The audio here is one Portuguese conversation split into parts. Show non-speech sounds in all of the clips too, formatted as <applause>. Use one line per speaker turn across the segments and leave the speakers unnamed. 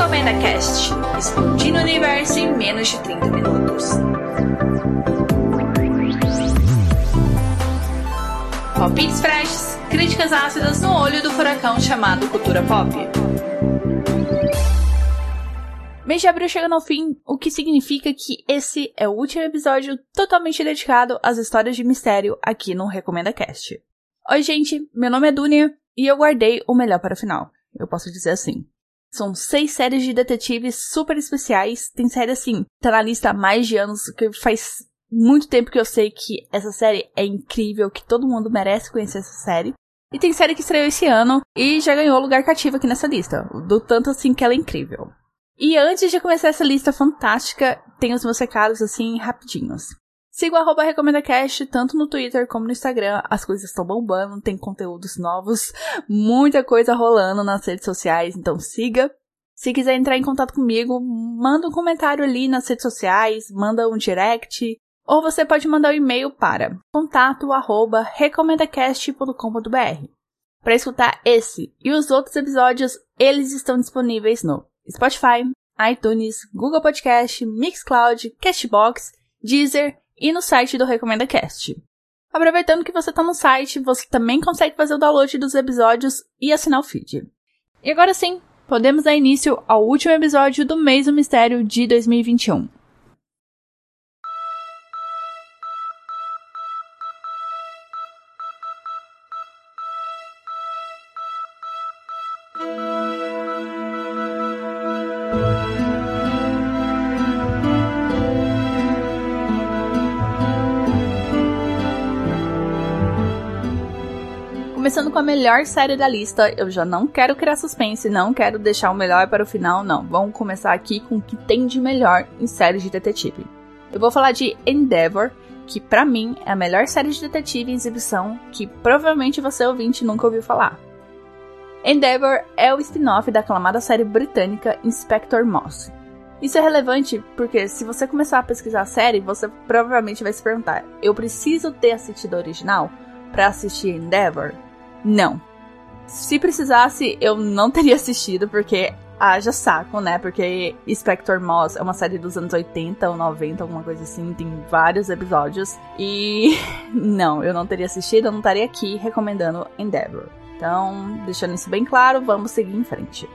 Recomenda Cast, explodindo o universo em menos de 30 minutos. Palpites freshes, críticas ácidas no olho do furacão chamado cultura pop. Mês de abril chegando ao fim, o que significa que esse é o último episódio totalmente dedicado às histórias de mistério aqui no Recomenda Cast. Oi, gente, meu nome é Dunia e eu guardei o melhor para o final. Eu posso dizer assim. São seis séries de detetives super especiais. Tem série assim, tá na lista há mais de anos, que faz muito tempo que eu sei que essa série é incrível, que todo mundo merece conhecer essa série. E tem série que estreou esse ano e já ganhou lugar cativo aqui nessa lista, do tanto assim que ela é incrível. E antes de começar essa lista fantástica, tem os meus recados assim rapidinhos. Siga o arroba RecomendaCast tanto no Twitter como no Instagram. As coisas estão bombando, tem conteúdos novos, muita coisa rolando nas redes sociais, então siga. Se quiser entrar em contato comigo, manda um comentário ali nas redes sociais, manda um direct, ou você pode mandar um e-mail para contato@recomendacast.com.br. Para escutar esse e os outros episódios, eles estão disponíveis no Spotify, iTunes, Google Podcast, Mixcloud, Castbox, Deezer e no site do Recomenda Cast. Aproveitando que você está no site, você também consegue fazer o download dos episódios e assinar o feed. E agora sim, podemos dar início ao último episódio do Mês do Mistério de 2021. Começando com a melhor série da lista, eu já não quero criar suspense, não quero deixar o melhor para o final, não. Vamos começar aqui com o que tem de melhor em séries de detetive. Eu vou falar de Endeavor, que para mim é a melhor série de detetive em exibição que provavelmente você ouvinte nunca ouviu falar. Endeavor é o spin-off da aclamada série britânica Inspector Moss. Isso é relevante porque se você começar a pesquisar a série, você provavelmente vai se perguntar: eu preciso ter assistido a original para assistir Endeavor? Não. Se precisasse, eu não <laughs> teria assistido, porque haja saco, né? Porque Spector Moss é uma série dos anos 80 ou 90, alguma coisa assim, tem vários episódios. E <laughs> não, eu não teria assistido, eu não estaria aqui recomendando Endeavor. Então, deixando isso bem claro, vamos seguir em frente.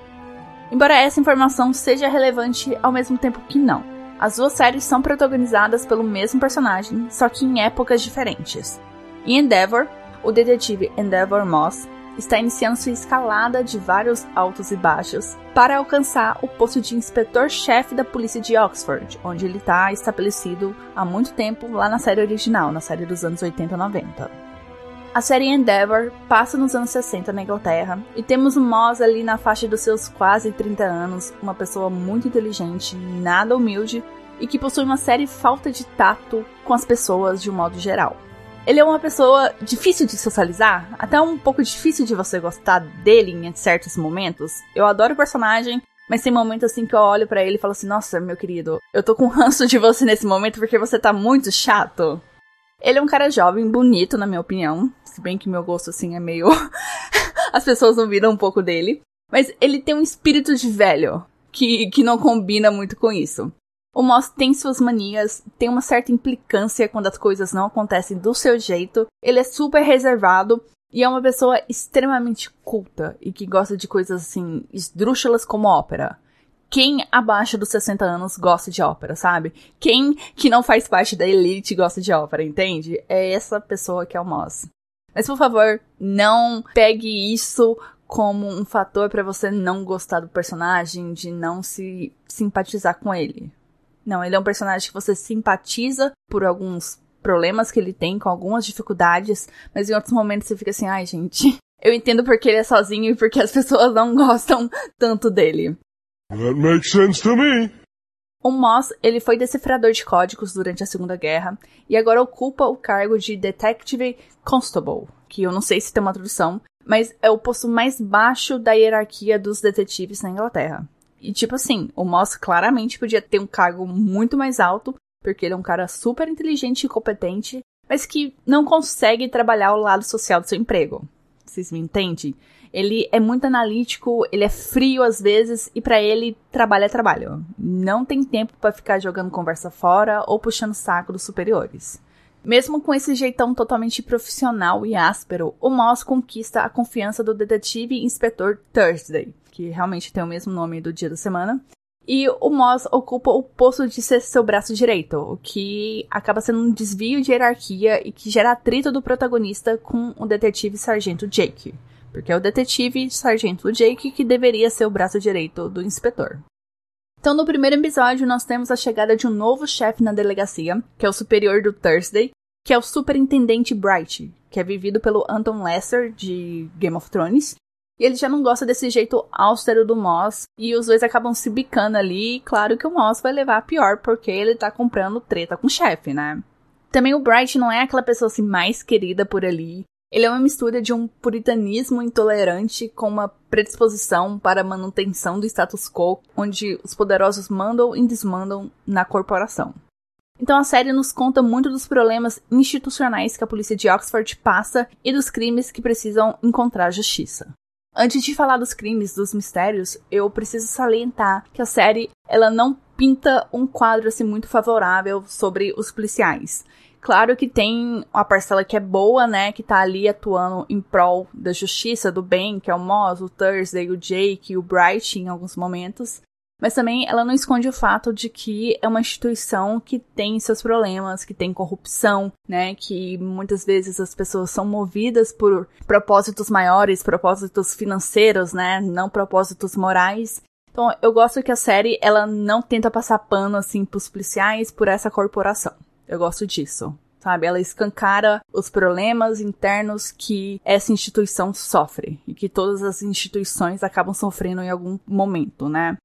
Embora essa informação seja relevante ao mesmo tempo que não. As duas séries são protagonizadas pelo mesmo personagem, só que em épocas diferentes. Em Endeavor, o detetive Endeavor Moss está iniciando sua escalada de vários altos e baixos para alcançar o posto de inspetor-chefe da polícia de Oxford, onde ele está estabelecido há muito tempo lá na série original, na série dos anos 80 e 90. A série Endeavor passa nos anos 60 na Inglaterra e temos o Moss ali na faixa dos seus quase 30 anos, uma pessoa muito inteligente, nada humilde e que possui uma séria falta de tato com as pessoas de um modo geral. Ele é uma pessoa difícil de socializar, até um pouco difícil de você gostar dele em certos momentos. Eu adoro o personagem, mas tem momentos assim que eu olho para ele e falo assim: Nossa, meu querido, eu tô com <laughs> ranço de você nesse momento porque você tá muito chato. Ele é um cara jovem, bonito, na minha opinião. Se bem que meu gosto assim é meio. <laughs> As pessoas ouviram um pouco dele. Mas ele tem um espírito de velho que, que não combina muito com isso. O Moss tem suas manias, tem uma certa implicância quando as coisas não acontecem do seu jeito. Ele é super reservado e é uma pessoa extremamente culta e que gosta de coisas assim esdrúxulas como ópera. Quem abaixo dos 60 anos gosta de ópera, sabe? Quem que não faz parte da elite gosta de ópera, entende? É essa pessoa que é o Moss. Mas por favor, não pegue isso como um fator para você não gostar do personagem, de não se simpatizar com ele. Não, ele é um personagem que você simpatiza por alguns problemas que ele tem, com algumas dificuldades, mas em outros momentos você fica assim, ai gente, <laughs> eu entendo porque ele é sozinho e porque as pessoas não <laughs> gostam tanto dele.
That makes sense to me.
O Moss, ele foi decifrador de códigos durante a Segunda Guerra e agora ocupa o cargo de Detective Constable, que eu não sei se tem uma tradução, mas é o posto mais baixo da hierarquia dos detetives na Inglaterra. E tipo assim, o Moss claramente podia ter um cargo muito mais alto, porque ele é um cara super inteligente e competente, mas que não consegue trabalhar o lado social do seu emprego. Vocês me entendem? Ele é muito analítico, ele é frio às vezes e para ele trabalho é trabalho. Não tem tempo para ficar jogando conversa fora ou puxando saco dos superiores. Mesmo com esse jeitão totalmente profissional e áspero, o Moss conquista a confiança do detetive inspetor Thursday, que realmente tem o mesmo nome do dia da semana, e o Moss ocupa o posto de ser seu braço direito, o que acaba sendo um desvio de hierarquia e que gera atrito do protagonista com o detetive sargento Jake. Porque é o detetive sargento Jake que deveria ser o braço direito do inspetor. Então, no primeiro episódio, nós temos a chegada de um novo chefe na delegacia, que é o superior do Thursday, que é o superintendente Bright, que é vivido pelo Anton Lesser de Game of Thrones, e ele já não gosta desse jeito austero do Moss. E os dois acabam se bicando ali. E claro que o Moss vai levar a pior, porque ele tá comprando treta com o chefe, né? Também o Bright não é aquela pessoa assim mais querida por ali. Ele é uma mistura de um puritanismo intolerante com uma predisposição para a manutenção do status quo, onde os poderosos mandam e desmandam na corporação. Então a série nos conta muito dos problemas institucionais que a polícia de Oxford passa e dos crimes que precisam encontrar justiça. Antes de falar dos crimes, dos mistérios, eu preciso salientar que a série ela não pinta um quadro assim muito favorável sobre os policiais. Claro que tem uma parcela que é boa, né, que tá ali atuando em prol da justiça, do bem, que é o Moss, o Thursday, o Jake, o Bright em alguns momentos. Mas também ela não esconde o fato de que é uma instituição que tem seus problemas, que tem corrupção, né? Que muitas vezes as pessoas são movidas por propósitos maiores, propósitos financeiros, né? Não propósitos morais. Então, eu gosto que a série ela não tenta passar pano assim pros policiais por essa corporação. Eu gosto disso. Sabe, ela escancara os problemas internos que essa instituição sofre e que todas as instituições acabam sofrendo em algum momento, né?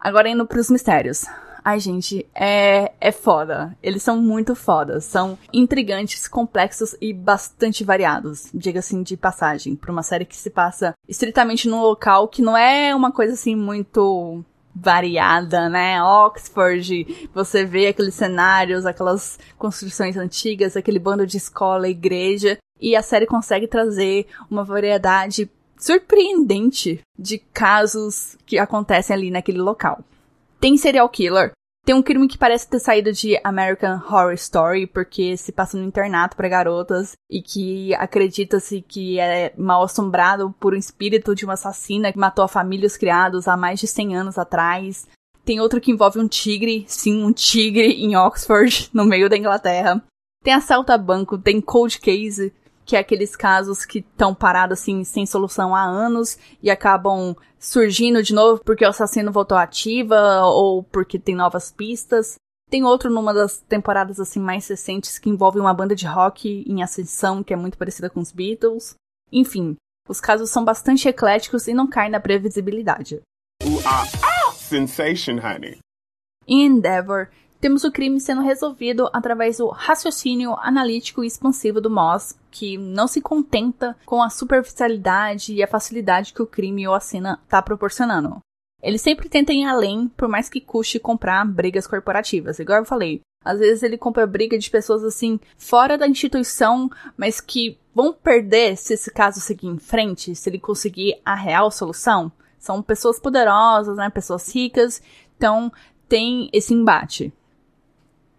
Agora indo pros mistérios. Ai, gente, é, é foda. Eles são muito fodas. São intrigantes, complexos e bastante variados, diga assim de passagem, pra uma série que se passa estritamente num local que não é uma coisa assim muito variada, né? Oxford, você vê aqueles cenários, aquelas construções antigas, aquele bando de escola, igreja, e a série consegue trazer uma variedade surpreendente de casos que acontecem ali naquele local. Tem serial killer. Tem um crime que parece ter saído de American Horror Story, porque se passa no internato para garotas e que acredita-se que é mal assombrado por um espírito de uma assassina que matou a família e os criados há mais de 100 anos atrás. Tem outro que envolve um tigre, sim, um tigre em Oxford, <laughs> no meio da Inglaterra. Tem assalto a banco, tem cold case, que é aqueles casos que estão parados assim sem solução há anos e acabam surgindo de novo porque o assassino voltou ativa ou porque tem novas pistas. Tem outro numa das temporadas assim mais recentes que envolve uma banda de rock em ascensão que é muito parecida com os Beatles. Enfim, os casos são bastante ecléticos e não caem na previsibilidade. Uh, uh, sensation, honey. Em Endeavor, temos o crime sendo resolvido através do raciocínio analítico e expansivo do Moss, que não se contenta com a superficialidade e a facilidade que o crime ou a cena está proporcionando. Ele sempre tenta ir além, por mais que custe comprar brigas corporativas. Igual eu falei, às vezes ele compra briga de pessoas assim, fora da instituição, mas que vão perder se esse caso seguir em frente, se ele conseguir a real solução. São pessoas poderosas, né? Pessoas ricas. Então tem esse embate.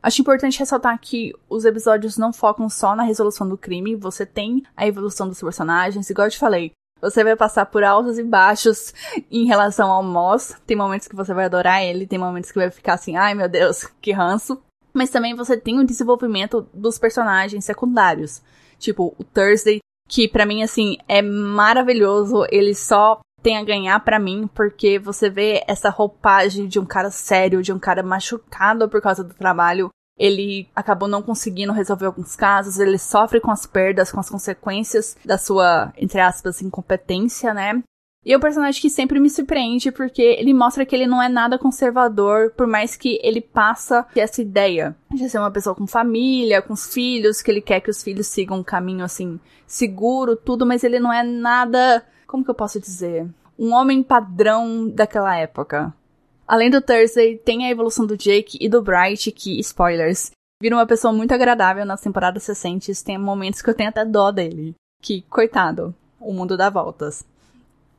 Acho importante ressaltar que os episódios não focam só na resolução do crime, você tem a evolução dos personagens, igual eu te falei. Você vai passar por altos e baixos em relação ao Moss. Tem momentos que você vai adorar ele, tem momentos que vai ficar assim, ai meu Deus, que ranço. Mas também você tem o desenvolvimento dos personagens secundários. Tipo, o Thursday, que para mim, assim, é maravilhoso. Ele só tem a ganhar para mim, porque você vê essa roupagem de um cara sério, de um cara machucado por causa do trabalho. Ele acabou não conseguindo resolver alguns casos, ele sofre com as perdas, com as consequências da sua, entre aspas, incompetência, né? E é um personagem que sempre me surpreende porque ele mostra que ele não é nada conservador, por mais que ele passa essa ideia de ser uma pessoa com família, com os filhos, que ele quer que os filhos sigam um caminho assim seguro, tudo, mas ele não é nada como que eu posso dizer? Um homem padrão daquela época. Além do Thursday, tem a evolução do Jake e do Bright, que, spoilers, vira uma pessoa muito agradável nas temporadas recentes. Tem momentos que eu tenho até dó dele. Que, coitado, o mundo dá voltas.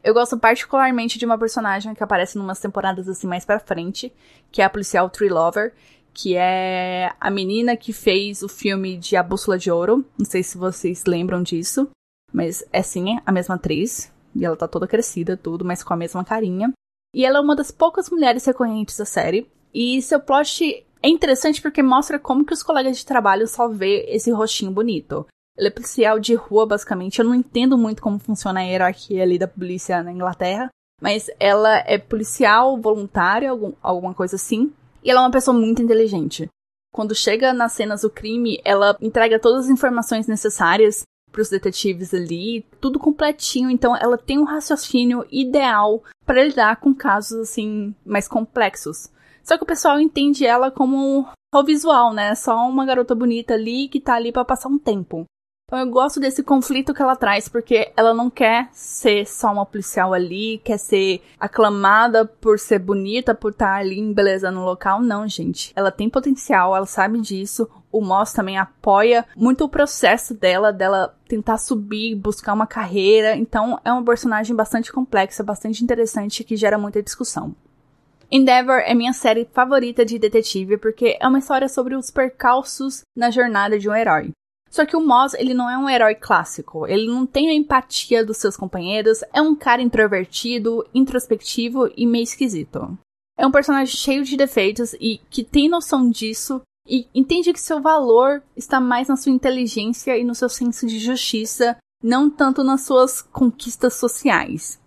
Eu gosto particularmente de uma personagem que aparece em umas temporadas assim mais pra frente, que é a policial Tree Lover, que é a menina que fez o filme de A Bússola de Ouro. Não sei se vocês lembram disso, mas é sim a mesma atriz. E ela tá toda crescida, tudo, mas com a mesma carinha. E ela é uma das poucas mulheres recorrentes da série. E seu plot é interessante porque mostra como que os colegas de trabalho só vê esse rostinho bonito. Ele é policial de rua, basicamente. Eu não entendo muito como funciona a hierarquia ali da polícia na Inglaterra. Mas ela é policial voluntária, algum, alguma coisa assim. E ela é uma pessoa muito inteligente. Quando chega nas cenas do crime, ela entrega todas as informações necessárias para os detetives ali, tudo completinho. Então, ela tem um raciocínio ideal para lidar com casos assim mais complexos. Só que o pessoal entende ela como o visual, né? Só uma garota bonita ali que tá ali para passar um tempo. Então eu gosto desse conflito que ela traz, porque ela não quer ser só uma policial ali, quer ser aclamada por ser bonita, por estar tá ali embelezando o local. Não, gente. Ela tem potencial, ela sabe disso. O Moss também apoia muito o processo dela, dela tentar subir, buscar uma carreira. Então é uma personagem bastante complexa, bastante interessante que gera muita discussão. Endeavor é minha série favorita de detetive porque é uma história sobre os percalços na jornada de um herói. Só que o Moss, ele não é um herói clássico. Ele não tem a empatia dos seus companheiros. É um cara introvertido, introspectivo e meio esquisito. É um personagem cheio de defeitos e que tem noção disso e entende que seu valor está mais na sua inteligência e no seu senso de justiça, não tanto nas suas conquistas sociais.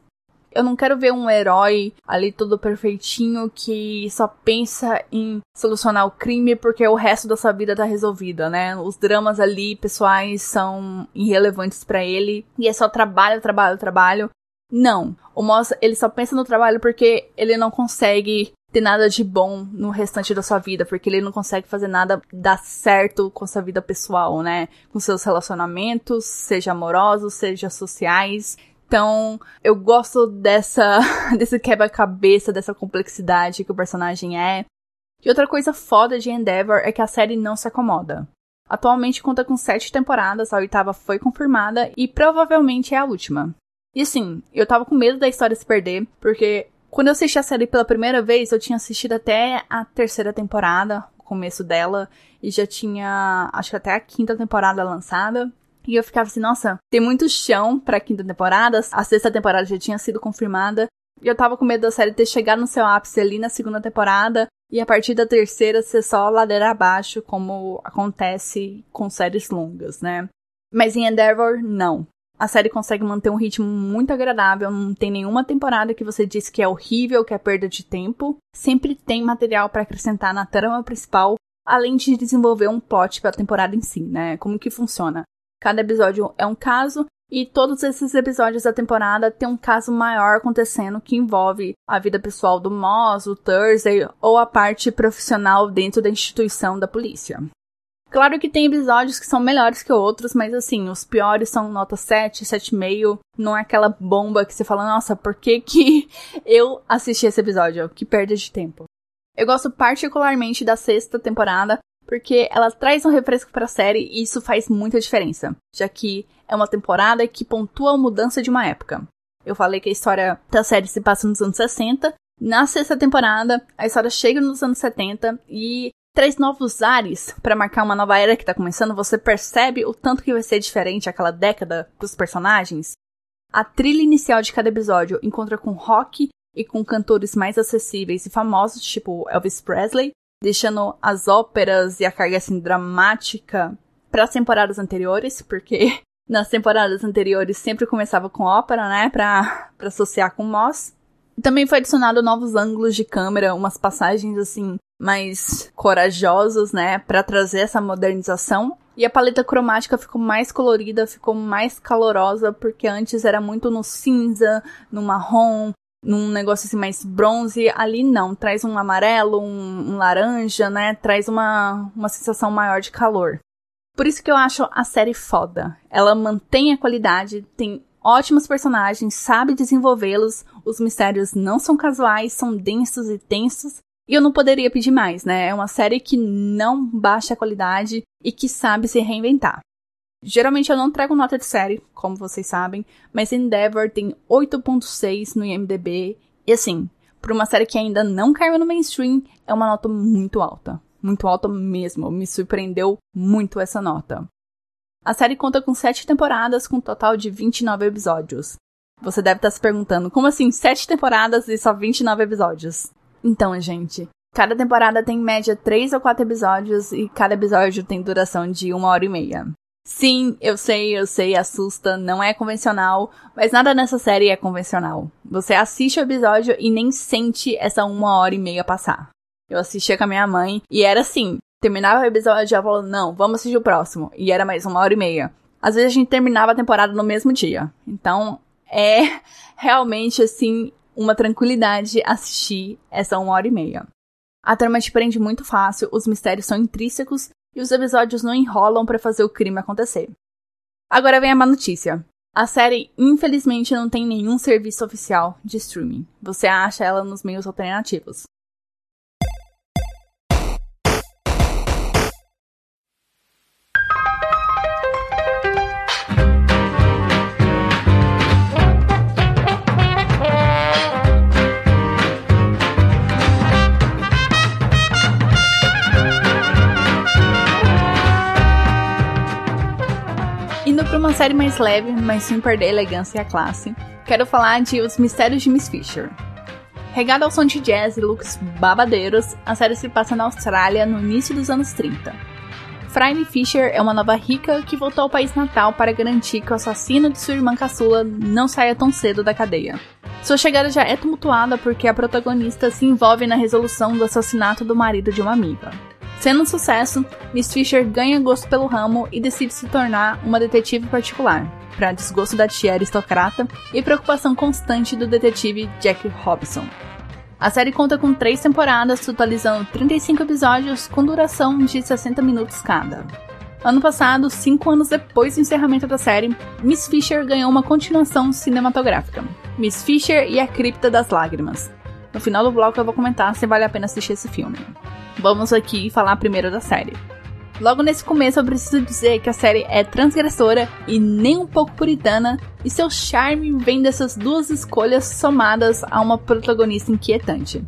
Eu não quero ver um herói ali todo perfeitinho que só pensa em solucionar o crime porque o resto da sua vida tá resolvida, né? Os dramas ali pessoais são irrelevantes para ele e é só trabalho, trabalho, trabalho. Não. O Moss, ele só pensa no trabalho porque ele não consegue ter nada de bom no restante da sua vida, porque ele não consegue fazer nada dar certo com sua vida pessoal, né? Com seus relacionamentos, seja amorosos, seja sociais. Então, eu gosto dessa <laughs> desse quebra-cabeça, dessa complexidade que o personagem é. E outra coisa foda de Endeavor é que a série não se acomoda. Atualmente conta com sete temporadas, a oitava foi confirmada e provavelmente é a última. E assim, eu tava com medo da história se perder, porque quando eu assisti a série pela primeira vez, eu tinha assistido até a terceira temporada, o começo dela, e já tinha, acho que até a quinta temporada lançada. E eu ficava assim, nossa, tem muito chão pra quinta temporada. A sexta temporada já tinha sido confirmada. E eu tava com medo da série ter chegado no seu ápice ali na segunda temporada. E a partir da terceira ser só ladeira abaixo, como acontece com séries longas, né? Mas em Endeavor, não. A série consegue manter um ritmo muito agradável, não tem nenhuma temporada que você diz que é horrível, que é perda de tempo. Sempre tem material para acrescentar na trama principal, além de desenvolver um plot para a temporada em si, né? Como que funciona? Cada episódio é um caso e todos esses episódios da temporada tem um caso maior acontecendo que envolve a vida pessoal do Moss, o Thursday ou a parte profissional dentro da instituição da polícia. Claro que tem episódios que são melhores que outros, mas assim, os piores são nota 7, 7,5. Não é aquela bomba que você fala, nossa, por que que <laughs> eu assisti esse episódio? Que perda de tempo. Eu gosto particularmente da sexta temporada, porque ela traz um refresco para a série e isso faz muita diferença, já que é uma temporada que pontua a mudança de uma época. Eu falei que a história da série se passa nos anos 60. Na sexta temporada, a história chega nos anos 70 e traz novos ares para marcar uma nova era que está começando. Você percebe o tanto que vai ser diferente aquela década dos personagens. A trilha inicial de cada episódio encontra com rock e com cantores mais acessíveis e famosos, tipo Elvis Presley, deixando as óperas e a carga assim dramática para as temporadas anteriores, porque <laughs> nas temporadas anteriores sempre começava com ópera, né, para associar com Moss. Também foi adicionado novos ângulos de câmera, umas passagens assim mais corajosas, né, para trazer essa modernização. E a paleta cromática ficou mais colorida, ficou mais calorosa, porque antes era muito no cinza, no marrom, num negócio assim mais bronze, ali não, traz um amarelo, um, um, laranja, né? Traz uma, uma sensação maior de calor. Por isso que eu acho a série foda. Ela mantém a qualidade, tem ótimos personagens, sabe desenvolvê-los, os mistérios não são casuais, são densos e tensos. E eu não poderia pedir mais, né? É uma série que não baixa a qualidade e que sabe se reinventar. Geralmente eu não trago nota de série, como vocês sabem, mas Endeavor tem 8.6 no IMDb, e assim, para uma série que ainda não caiu no mainstream, é uma nota muito alta. Muito alta mesmo, me surpreendeu muito essa nota. A série conta com 7 temporadas, com um total de 29 episódios. Você deve estar se perguntando, como assim 7 temporadas e só 29 episódios? Então, gente, cada temporada tem em média 3 ou 4 episódios e cada episódio tem duração de uma hora e meia. Sim, eu sei, eu sei, assusta, não é convencional, mas nada nessa série é convencional. Você assiste o episódio e nem sente essa uma hora e meia passar. Eu assistia com a minha mãe e era assim, terminava o episódio e ela falou, não, vamos assistir o próximo. E era mais uma hora e meia. Às vezes a gente terminava a temporada no mesmo dia. Então, é <laughs> realmente, assim, uma tranquilidade assistir essa uma hora e meia. A trama te prende muito fácil, os mistérios são intrínsecos e os episódios não enrolam para fazer o crime acontecer. Agora vem a má notícia. A série, infelizmente, não tem nenhum serviço oficial de streaming. Você acha ela nos meios alternativos. Uma série mais leve, mas sem perder a elegância e a classe, quero falar de Os Mistérios de Miss Fisher. Regada ao som de jazz e looks babadeiros, a série se passa na Austrália no início dos anos 30. Franny Fisher é uma nova rica que voltou ao país natal para garantir que o assassino de sua irmã caçula não saia tão cedo da cadeia. Sua chegada já é tumultuada porque a protagonista se envolve na resolução do assassinato do marido de uma amiga. Sendo um sucesso, Miss Fisher ganha gosto pelo ramo e decide se tornar uma detetive particular, para desgosto da tia aristocrata e preocupação constante do detetive Jack Robson. A série conta com três temporadas, totalizando 35 episódios com duração de 60 minutos cada. Ano passado, cinco anos depois do encerramento da série, Miss Fisher ganhou uma continuação cinematográfica, Miss Fisher e a Cripta das Lágrimas. No final do bloco eu vou comentar se vale a pena assistir esse filme. Vamos aqui falar primeiro da série. Logo nesse começo, eu preciso dizer que a série é transgressora e nem um pouco puritana, e seu charme vem dessas duas escolhas somadas a uma protagonista inquietante.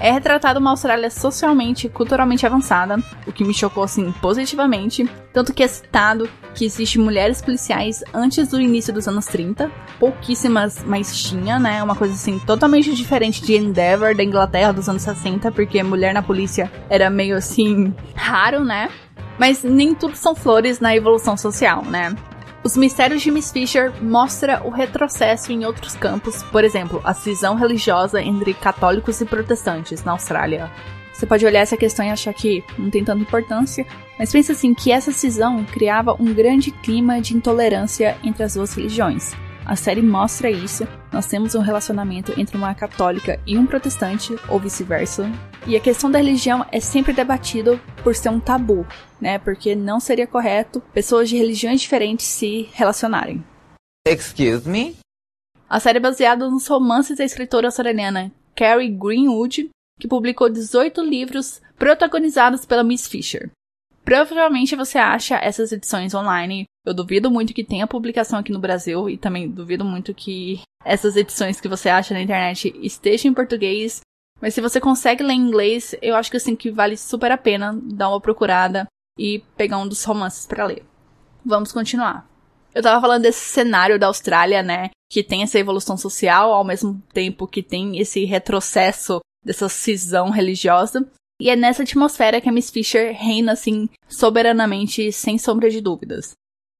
É retratada uma Austrália socialmente e culturalmente avançada, o que me chocou assim positivamente, tanto que é citado que existem mulheres policiais antes do início dos anos 30, pouquíssimas, mas tinha, né? Uma coisa assim totalmente diferente de Endeavour da Inglaterra dos anos 60, porque mulher na polícia era meio assim raro, né? Mas nem tudo são flores na evolução social, né? Os Mistérios de Miss Fisher mostra o retrocesso em outros campos, por exemplo, a cisão religiosa entre católicos e protestantes na Austrália. Você pode olhar essa questão e achar que não tem tanta importância, mas pense assim que essa cisão criava um grande clima de intolerância entre as duas religiões. A série mostra isso. Nós temos um relacionamento entre uma católica e um protestante, ou vice-versa. E a questão da religião é sempre debatido por ser um tabu, né? Porque não seria correto pessoas de religiões diferentes se relacionarem.
Excuse me?
A série é baseada nos romances da escritora australiana Carrie Greenwood, que publicou 18 livros protagonizados pela Miss Fisher. Provavelmente você acha essas edições online. Eu duvido muito que tenha publicação aqui no Brasil e também duvido muito que essas edições que você acha na internet estejam em português. Mas se você consegue ler em inglês, eu acho que assim que vale super a pena dar uma procurada e pegar um dos romances para ler. Vamos continuar. Eu tava falando desse cenário da Austrália, né, que tem essa evolução social ao mesmo tempo que tem esse retrocesso dessa cisão religiosa. E é nessa atmosfera que a Miss Fisher reina assim soberanamente, sem sombra de dúvidas.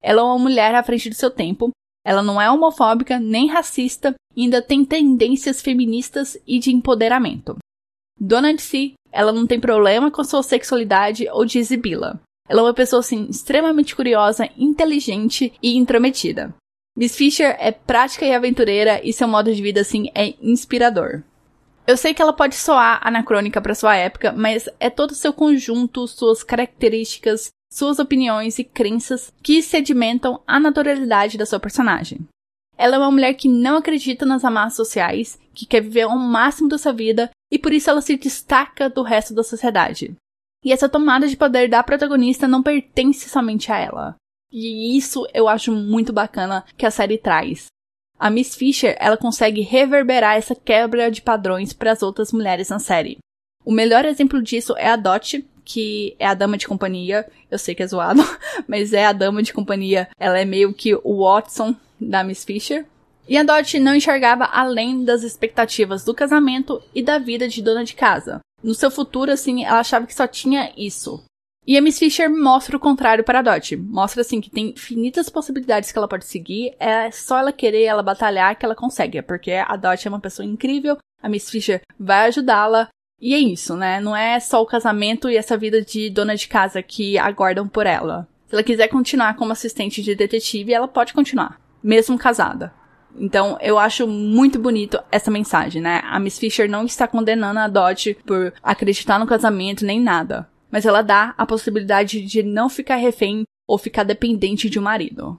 Ela é uma mulher à frente do seu tempo, ela não é homofóbica nem racista e ainda tem tendências feministas e de empoderamento. Dona de si, ela não tem problema com sua sexualidade ou de exibi-la. Ela é uma pessoa assim extremamente curiosa, inteligente e intrometida. Miss Fisher é prática e aventureira e seu modo de vida assim é inspirador. Eu sei que ela pode soar anacrônica para sua época, mas é todo o seu conjunto, suas características, suas opiniões e crenças que sedimentam a naturalidade da sua personagem. Ela é uma mulher que não acredita nas amarras sociais, que quer viver ao máximo da sua vida e por isso ela se destaca do resto da sociedade. E essa tomada de poder da protagonista não pertence somente a ela. E isso eu acho muito bacana que a série traz. A Miss Fisher, ela consegue reverberar essa quebra de padrões para as outras mulheres na série. O melhor exemplo disso é a Dot, que é a dama de companhia. Eu sei que é zoado, <laughs> mas é a dama de companhia. Ela é meio que o Watson da Miss Fisher. E a Dot não enxergava além das expectativas do casamento e da vida de dona de casa. No seu futuro, assim, ela achava que só tinha isso. E a Miss Fisher mostra o contrário para a Dot. Mostra, assim, que tem infinitas possibilidades que ela pode seguir. É só ela querer, ela batalhar que ela consegue. Porque a Dot é uma pessoa incrível. A Miss Fisher vai ajudá-la. E é isso, né? Não é só o casamento e essa vida de dona de casa que aguardam por ela. Se ela quiser continuar como assistente de detetive, ela pode continuar, mesmo casada. Então, eu acho muito bonito essa mensagem, né? A Miss Fisher não está condenando a Dot por acreditar no casamento nem nada, mas ela dá a possibilidade de não ficar refém ou ficar dependente de um marido.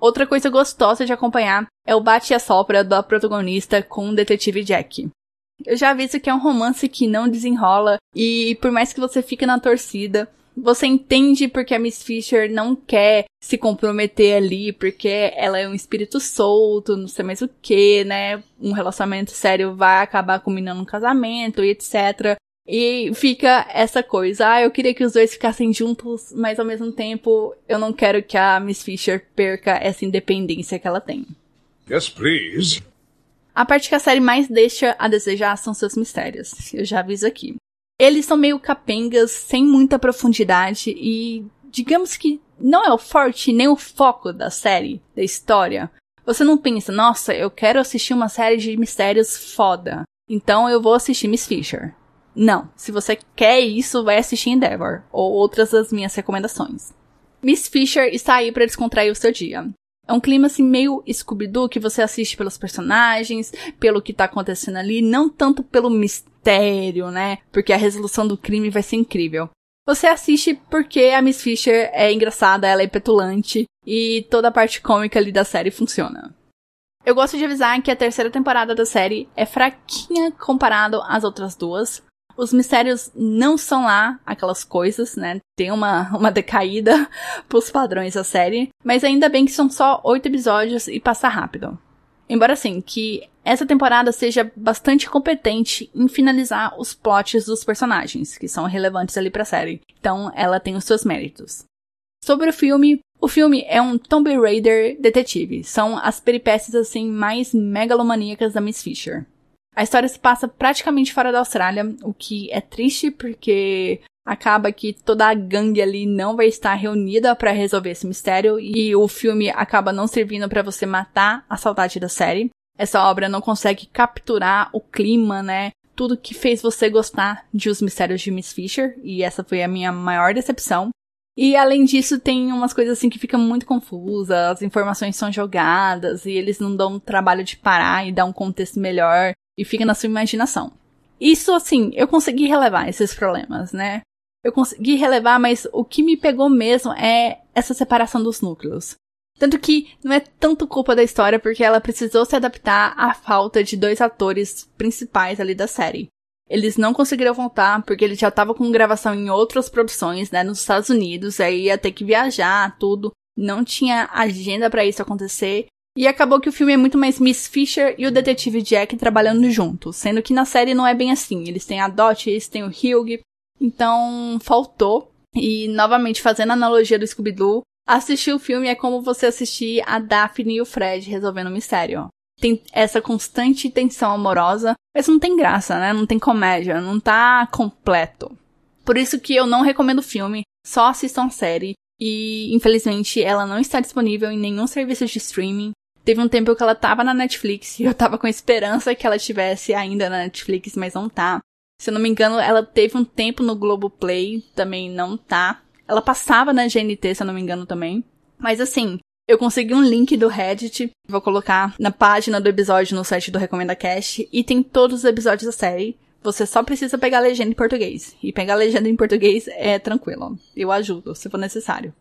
Outra coisa gostosa de acompanhar é o bate e a sopra da protagonista com o detetive Jack. Eu já aviso que é um romance que não desenrola e por mais que você fique na torcida, você entende porque a Miss Fisher não quer se comprometer ali, porque ela é um espírito solto, não sei mais o que, né? Um relacionamento sério vai acabar combinando um casamento e etc. E fica essa coisa, ah, eu queria que os dois ficassem juntos, mas ao mesmo tempo eu não quero que a Miss Fisher perca essa independência que ela tem.
Yes, please.
A parte que a série mais deixa a desejar são seus mistérios. Eu já aviso aqui. Eles são meio capengas, sem muita profundidade e digamos que não é o forte nem o foco da série, da história. Você não pensa, nossa, eu quero assistir uma série de mistérios foda. Então eu vou assistir Miss Fisher. Não, se você quer isso, vai assistir Endeavor ou outras das minhas recomendações. Miss Fisher está aí para descontrair o seu dia. É um clima assim meio Scooby-Doo que você assiste pelos personagens, pelo que tá acontecendo ali, não tanto pelo mistério, né? Porque a resolução do crime vai ser incrível. Você assiste porque a Miss Fisher é engraçada, ela é petulante e toda a parte cômica ali da série funciona. Eu gosto de avisar que a terceira temporada da série é fraquinha comparado às outras duas, os mistérios não são lá aquelas coisas, né? Tem uma, uma decaída <laughs> pros padrões da série. Mas ainda bem que são só oito episódios e passa rápido. Embora assim, que essa temporada seja bastante competente em finalizar os plots dos personagens, que são relevantes ali pra série. Então, ela tem os seus méritos. Sobre o filme, o filme é um Tomb Raider detetive. São as peripécias assim mais megalomaníacas da Miss Fisher. A história se passa praticamente fora da Austrália, o que é triste porque acaba que toda a gangue ali não vai estar reunida para resolver esse mistério e o filme acaba não servindo para você matar a saudade da série. Essa obra não consegue capturar o clima, né? Tudo que fez você gostar de Os Mistérios de Miss Fisher, e essa foi a minha maior decepção. E além disso, tem umas coisas assim que ficam muito confusas, as informações são jogadas e eles não dão trabalho de parar e dar um contexto melhor e fica na sua imaginação. Isso, assim, eu consegui relevar esses problemas, né? Eu consegui relevar, mas o que me pegou mesmo é essa separação dos núcleos. Tanto que não é tanto culpa da história, porque ela precisou se adaptar à falta de dois atores principais ali da série. Eles não conseguiram voltar, porque ele já tava com gravação em outras produções, né, nos Estados Unidos, aí ia ter que viajar, tudo. Não tinha agenda para isso acontecer. E acabou que o filme é muito mais Miss Fisher e o detetive Jack trabalhando juntos, sendo que na série não é bem assim. Eles têm a Dot, eles têm o Hugh, então faltou. E novamente fazendo a analogia do Scooby-Doo, assistir o filme é como você assistir a Daphne e o Fred resolvendo o mistério. Tem essa constante tensão amorosa, mas não tem graça, né? Não tem comédia, não tá completo. Por isso que eu não recomendo o filme, só assistam a série. E infelizmente ela não está disponível em nenhum serviço de streaming. Teve um tempo que ela tava na Netflix e eu tava com esperança que ela tivesse ainda na Netflix, mas não tá. Se eu não me engano, ela teve um tempo no Globoplay, também não tá. Ela passava na GNT, se eu não me engano, também. Mas assim, eu consegui um link do Reddit, vou colocar na página do episódio no site do Recomenda Cast, e tem todos os episódios da série. Você só precisa pegar a legenda em português. E pegar a legenda em português é tranquilo. Eu ajudo, se for necessário.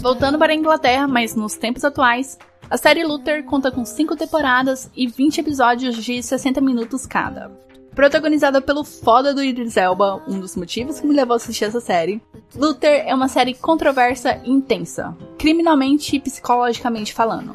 Voltando para a Inglaterra, mas nos tempos atuais, a série Luther conta com 5 temporadas e 20 episódios de 60 minutos cada. Protagonizada pelo foda do Idris Elba, um dos motivos que me levou a assistir essa série, Luther é uma série controversa e intensa, criminalmente e psicologicamente falando.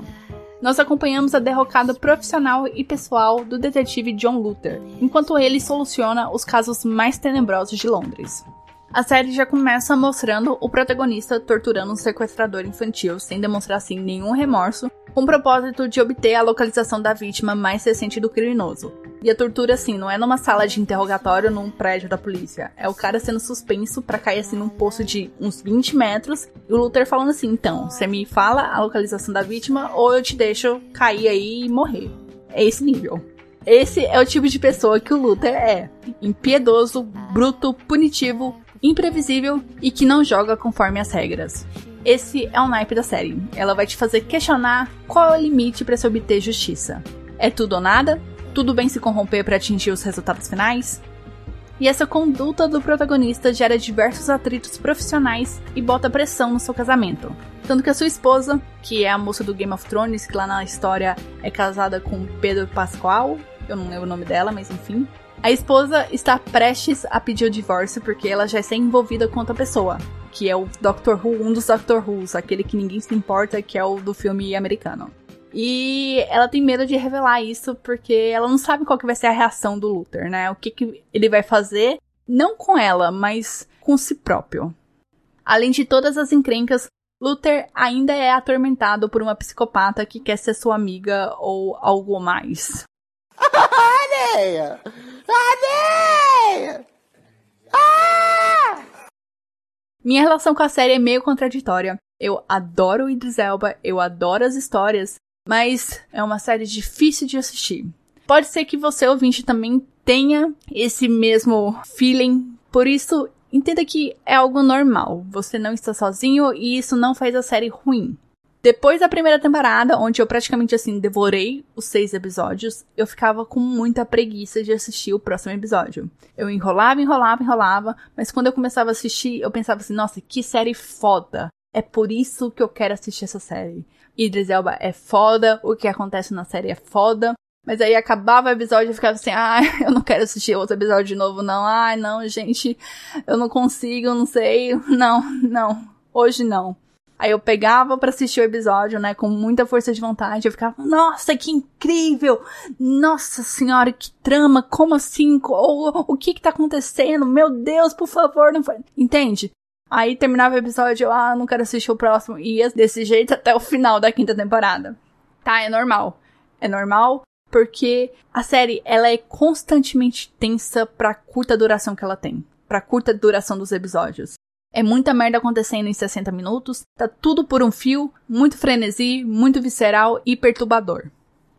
Nós acompanhamos a derrocada profissional e pessoal do detetive John Luther, enquanto ele soluciona os casos mais tenebrosos de Londres. A série já começa mostrando o protagonista torturando um sequestrador infantil sem demonstrar assim nenhum remorso, com o propósito de obter a localização da vítima mais recente do criminoso. E a tortura assim não é numa sala de interrogatório num prédio da polícia, é o cara sendo suspenso para cair assim num poço de uns 20 metros e o Luther falando assim: "Então, você me fala a localização da vítima ou eu te deixo cair aí e morrer". É esse nível. Esse é o tipo de pessoa que o Luther é. Impiedoso, bruto, punitivo, imprevisível e que não joga conforme as regras. Esse é o naipe da série. Ela vai te fazer questionar qual é o limite para se obter justiça. É tudo ou nada? Tudo bem se corromper para atingir os resultados finais? E essa conduta do protagonista gera diversos atritos profissionais e bota pressão no seu casamento. Tanto que a sua esposa, que é a moça do Game of Thrones, que lá na história é casada com Pedro Pascoal, eu não lembro o nome dela, mas enfim, a esposa está prestes a pedir o divórcio porque ela já está envolvida com outra pessoa, que é o Doctor Who, um dos Doctor Who's, aquele que ninguém se importa, que é o do filme americano. E ela tem medo de revelar isso porque ela não sabe qual que vai ser a reação do Luther, né? O que, que ele vai fazer, não com ela, mas com si próprio. Além de todas as encrencas, Luther ainda é atormentado por uma psicopata que quer ser sua amiga ou algo mais. Areia! Areia! Ah! Minha relação com a série é meio contraditória. Eu adoro o Idris Elba, eu adoro as histórias, mas é uma série difícil de assistir. Pode ser que você, ouvinte, também tenha esse mesmo feeling, por isso entenda que é algo normal. Você não está sozinho e isso não faz a série ruim. Depois da primeira temporada, onde eu praticamente assim devorei os seis episódios, eu ficava com muita preguiça de assistir o próximo episódio. Eu enrolava, enrolava, enrolava, mas quando eu começava a assistir, eu pensava assim: nossa, que série foda! É por isso que eu quero assistir essa série. Idris Elba é foda, o que acontece na série é foda. Mas aí acabava o episódio e ficava assim, ah, <laughs> eu não quero assistir outro episódio de novo, não. Ai, não, gente, eu não consigo, não sei. <laughs> Não, não, hoje não. Aí eu pegava para assistir o episódio, né, com muita força de vontade. Eu ficava, nossa, que incrível! Nossa senhora, que trama! Como assim? O, o que que tá acontecendo? Meu Deus, por favor, não foi. Entende? Aí terminava o episódio, eu, ah, não quero assistir o próximo. E ia desse jeito até o final da quinta temporada. Tá, é normal. É normal porque a série, ela é constantemente tensa pra curta duração que ela tem. Pra curta duração dos episódios. É muita merda acontecendo em 60 minutos, tá tudo por um fio, muito frenesi, muito visceral e perturbador.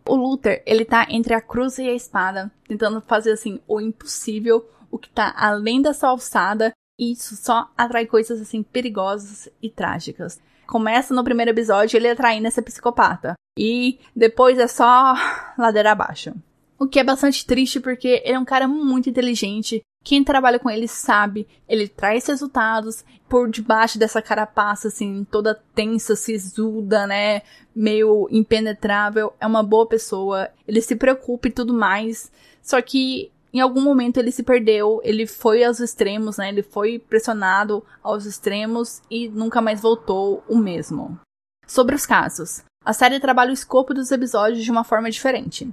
O Luther, ele tá entre a cruz e a espada, tentando fazer assim o impossível, o que tá além dessa alçada, e isso só atrai coisas assim perigosas e trágicas. Começa no primeiro episódio ele atraindo essa psicopata, e depois é só ladeira abaixo. O que é bastante triste porque ele é um cara muito inteligente, quem trabalha com ele sabe, ele traz resultados por debaixo dessa carapaça, assim, toda tensa, sisuda, né? Meio impenetrável. É uma boa pessoa, ele se preocupa e tudo mais. Só que em algum momento ele se perdeu, ele foi aos extremos, né? Ele foi pressionado aos extremos e nunca mais voltou o mesmo. Sobre os casos. A série trabalha o escopo dos episódios de uma forma diferente.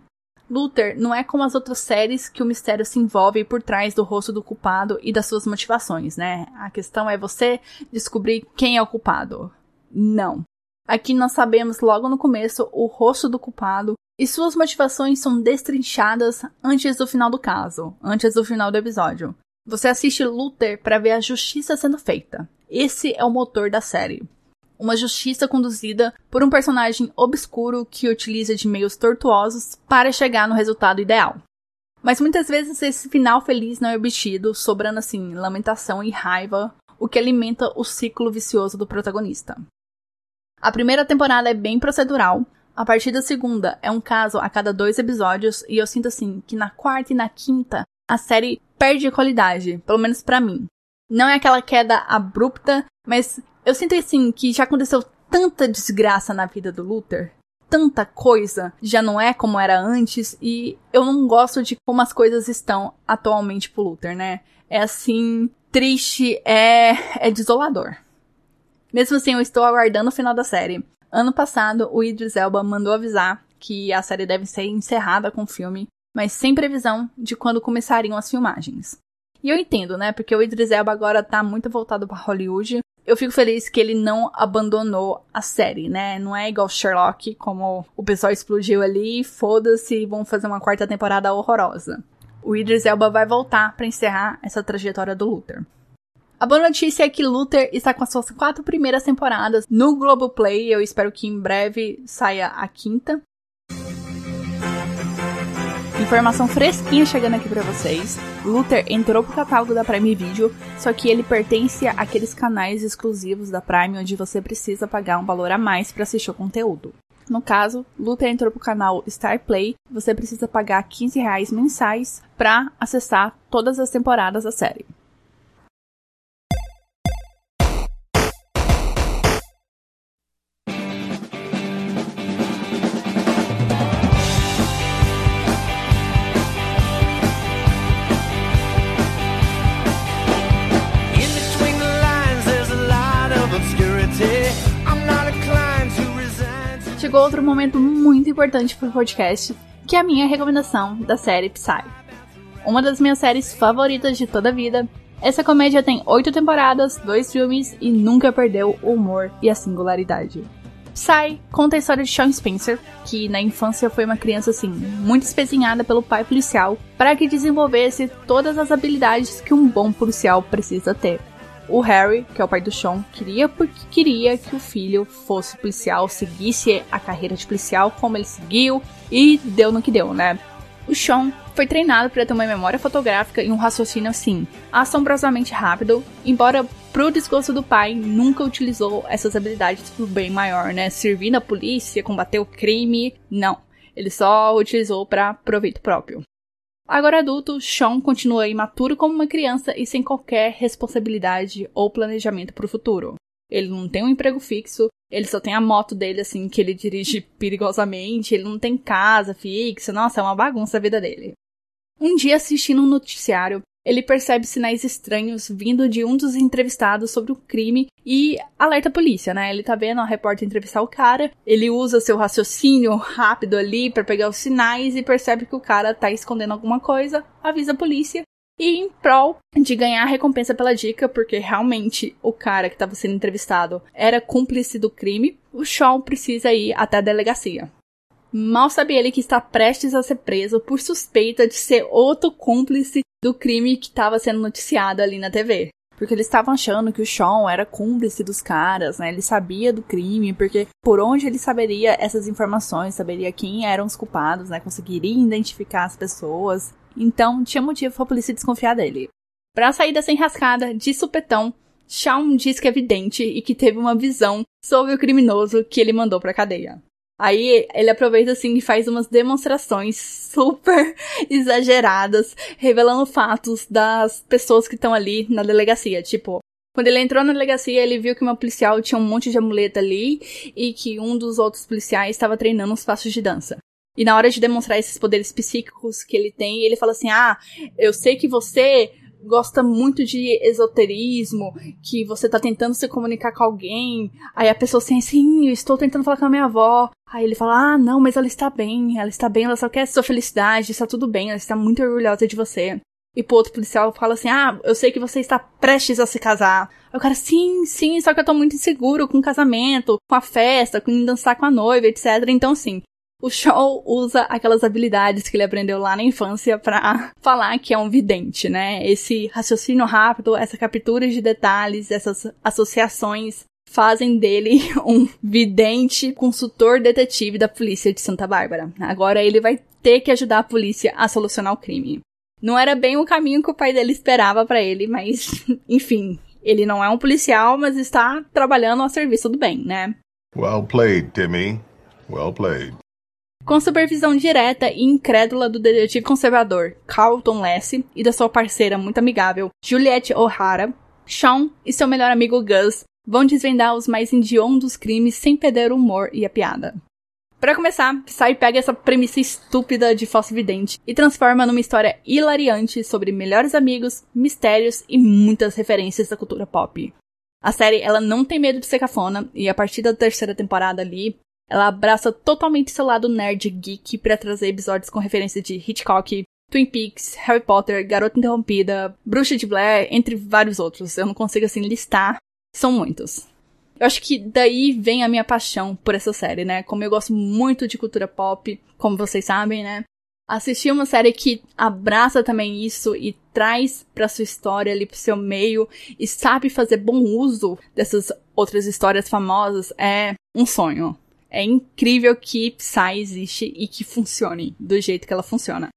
Luther não é como as outras séries que o mistério se envolve por trás do rosto do culpado e das suas motivações, né? A questão é você descobrir quem é o culpado. Não. Aqui nós sabemos logo no começo o rosto do culpado e suas motivações são destrinchadas antes do final do caso, antes do final do episódio. Você assiste Luther para ver a justiça sendo feita. Esse é o motor da série uma justiça conduzida por um personagem obscuro que utiliza de meios tortuosos para chegar no resultado ideal. Mas muitas vezes esse final feliz não é obtido, sobrando assim lamentação e raiva, o que alimenta o ciclo vicioso do protagonista. A primeira temporada é bem procedural, a partir da segunda é um caso a cada dois episódios e eu sinto assim que na quarta e na quinta a série perde qualidade, pelo menos para mim. Não é aquela queda abrupta, mas Eu sinto assim que já aconteceu tanta desgraça na vida do Luther, tanta coisa, já não é como era antes, e eu não gosto de como as coisas estão atualmente pro Luther, né? É assim, triste, é, é desolador. Mesmo assim, eu estou aguardando o final da série. Ano passado, o Idris Elba mandou avisar que a série deve ser encerrada com o filme, mas sem previsão de quando começariam as filmagens. E eu entendo, né? Porque o Idris Elba agora tá muito voltado para Hollywood. Eu fico feliz que ele não abandonou a série, né? Não é igual Sherlock, como o pessoal explodiu ali, foda-se, vão fazer uma quarta temporada horrorosa. O Idris Elba vai voltar para encerrar essa trajetória do Luther. A boa notícia é que Luther está com as suas quatro primeiras temporadas no Globoplay. Eu espero que em breve saia a quinta. Informação fresquinha chegando aqui para vocês. Luther entrou pro catálogo da Prime Video, só que ele pertence àqueles canais exclusivos da Prime onde você precisa pagar um valor a mais para assistir o conteúdo. No caso, Luther entrou pro canal Star Play, você precisa pagar 15 reais mensais para acessar todas as temporadas da série. Chegou outro momento muito importante pro podcast, que é a minha recomendação da série Psy. Uma das minhas séries favoritas de toda a vida. Essa comédia tem oito temporadas, dois filmes e nunca perdeu o humor e a singularidade. Psy conta a história de Sean Spencer, que na infância foi uma criança assim, muito espezinhada pelo pai policial para que desenvolvesse todas as habilidades que um bom policial precisa ter. O Harry, que é o pai do Sean, queria porque queria que o filho fosse policial, seguisse a carreira de policial como ele seguiu e deu no que deu, né? O Sean foi treinado para ter uma memória fotográfica e um raciocínio assim, assombrosamente rápido, embora pro desgosto do pai, nunca utilizou essas habilidades pro bem maior, né? Servir na polícia, combater o crime, não. Ele só utilizou para proveito próprio. Agora adulto, Sean continua imaturo como uma criança e sem qualquer responsabilidade ou planejamento para o futuro. Ele não tem um emprego fixo, ele só tem a moto dele, assim, que ele dirige <laughs> perigosamente, ele não tem casa fixa, nossa, é uma bagunça a vida dele. Um dia, assistindo um noticiário, ele percebe sinais estranhos vindo de um dos entrevistados sobre o crime e alerta a polícia, né? Ele tá vendo a repórter entrevistar o cara, ele usa seu raciocínio rápido ali para pegar os sinais e percebe que o cara tá escondendo alguma coisa, avisa a polícia e em prol de ganhar a recompensa pela dica, porque realmente o cara que estava sendo entrevistado era cúmplice do crime, o Shaw precisa ir até a delegacia. Mal sabe ele que está prestes a ser preso por suspeita de ser outro cúmplice do crime que estava sendo noticiado ali na TV. Porque eles estavam achando que o Sean era cúmplice dos caras, né? Ele sabia do crime, porque por onde ele saberia essas informações, saberia quem eram os culpados, né? Conseguiria identificar as pessoas. Então, tinha motivo para a polícia desconfiar dele. Para sair dessa enrascada, de supetão, Sean diz que é vidente e que teve uma visão sobre o criminoso que ele mandou pra cadeia. Aí ele aproveita assim e faz umas demonstrações <laughs> super exageradas, revelando fatos das pessoas que estão ali na delegacia. Tipo, quando ele entrou na delegacia, ele viu que uma policial tinha um monte de amuleta ali e que um dos outros policiais estava treinando uns passos de dança. E na hora de demonstrar esses poderes psíquicos que ele tem, ele fala assim: Ah, eu sei que você gosta muito de esoterismo, que você tá tentando se comunicar com alguém, aí a pessoa assim, sim, eu estou tentando falar com a minha avó. Aí ele fala, ah, não, mas ela está bem, ela está bem, ela só quer sua felicidade, está tudo bem, ela está muito orgulhosa de você. E pro outro policial fala assim, ah, eu sei que você está prestes a se casar. Aí o cara, sim, sim, só que eu tô muito inseguro com o casamento, com a festa, com dançar com a noiva, etc. Então, sim, o Shaw usa aquelas habilidades que ele aprendeu lá na infância para falar que é um vidente, né? Esse raciocínio rápido, essa captura de detalhes, essas associações fazem dele <laughs> um vidente consultor detetive da polícia de Santa Bárbara. Agora ele vai ter que ajudar a polícia a solucionar o crime. Não era bem o caminho que o pai dele esperava para ele, mas <laughs> enfim, ele não é um policial, mas está trabalhando a serviço do bem, né?
Well played, Timmy. Well played.
Com supervisão direta e incrédula do detetive conservador Carlton Lassie e da sua parceira muito amigável Juliette O'Hara, Sean e seu melhor amigo Gus vão desvendar os mais indiondos crimes sem perder o humor e a piada. Para começar, Psy pega essa premissa estúpida de falso vidente e transforma numa história hilariante sobre melhores amigos, mistérios e muitas referências da cultura pop. A série, ela não tem medo de ser cafona e a partir da terceira temporada ali, ela abraça totalmente seu lado nerd geek para trazer episódios com referência de Hitchcock, Twin Peaks, Harry Potter, Garota Interrompida, Bruxa de Blair, entre vários outros. Eu não consigo assim listar, são muitos. Eu acho que daí vem a minha paixão por essa série, né? Como eu gosto muito de cultura pop, como vocês sabem, né? Assistir uma série que abraça também isso e traz para sua história ali pro seu meio e sabe fazer bom uso dessas outras histórias famosas é um sonho. É incrível que Psy existe e que funcione do jeito que ela funciona.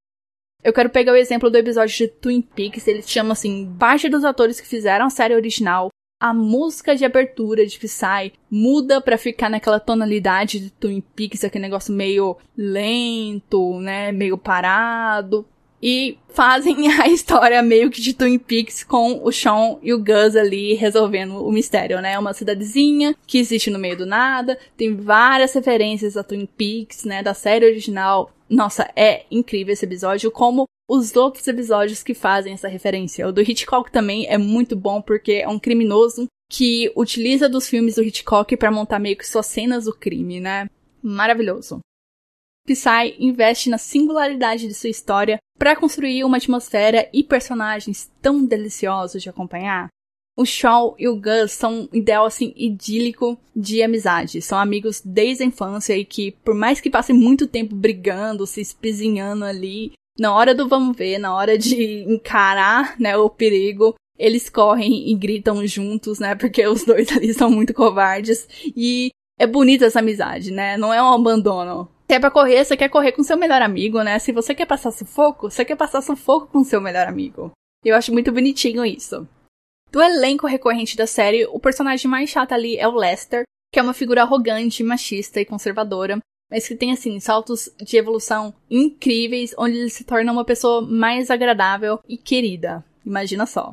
Eu quero pegar o exemplo do episódio de Twin Peaks, ele chama assim, parte dos atores que fizeram a série original, a música de abertura de Psy muda para ficar naquela tonalidade de Twin Peaks, aquele negócio meio lento, né, meio parado e fazem <laughs> a história meio que de Twin Peaks com o Sean e o Gus ali resolvendo o mistério, né? É uma cidadezinha que existe no meio do nada, tem várias referências a Twin Peaks, né, da série original. Nossa, é incrível esse episódio, como os outros episódios que fazem essa referência. O do Hitchcock também é muito bom porque é um criminoso que utiliza dos filmes do Hitchcock para montar meio que suas cenas do crime, né? Maravilhoso. Psy investe na singularidade de sua história para construir uma atmosfera e personagens tão deliciosos de acompanhar. O Shaw e o Gus são um ideal assim idílico de amizade. São amigos desde a infância e que, por mais que passem muito tempo brigando, se espizinhando ali, na hora do vamos ver, na hora de <laughs> encarar, né, o perigo, eles correm e gritam juntos, né? Porque os dois <laughs> ali são muito covardes. E é bonita essa amizade, né? Não é um abandono. Se é pra correr, você quer correr com seu melhor amigo, né? Se você quer passar sufoco, você quer passar sufoco com seu melhor amigo. Eu acho muito bonitinho isso. Do elenco recorrente da série, o personagem mais chato ali é o Lester, que é uma figura arrogante, machista e conservadora, mas que tem, assim, saltos de evolução incríveis, onde ele se torna uma pessoa mais agradável e querida. Imagina só.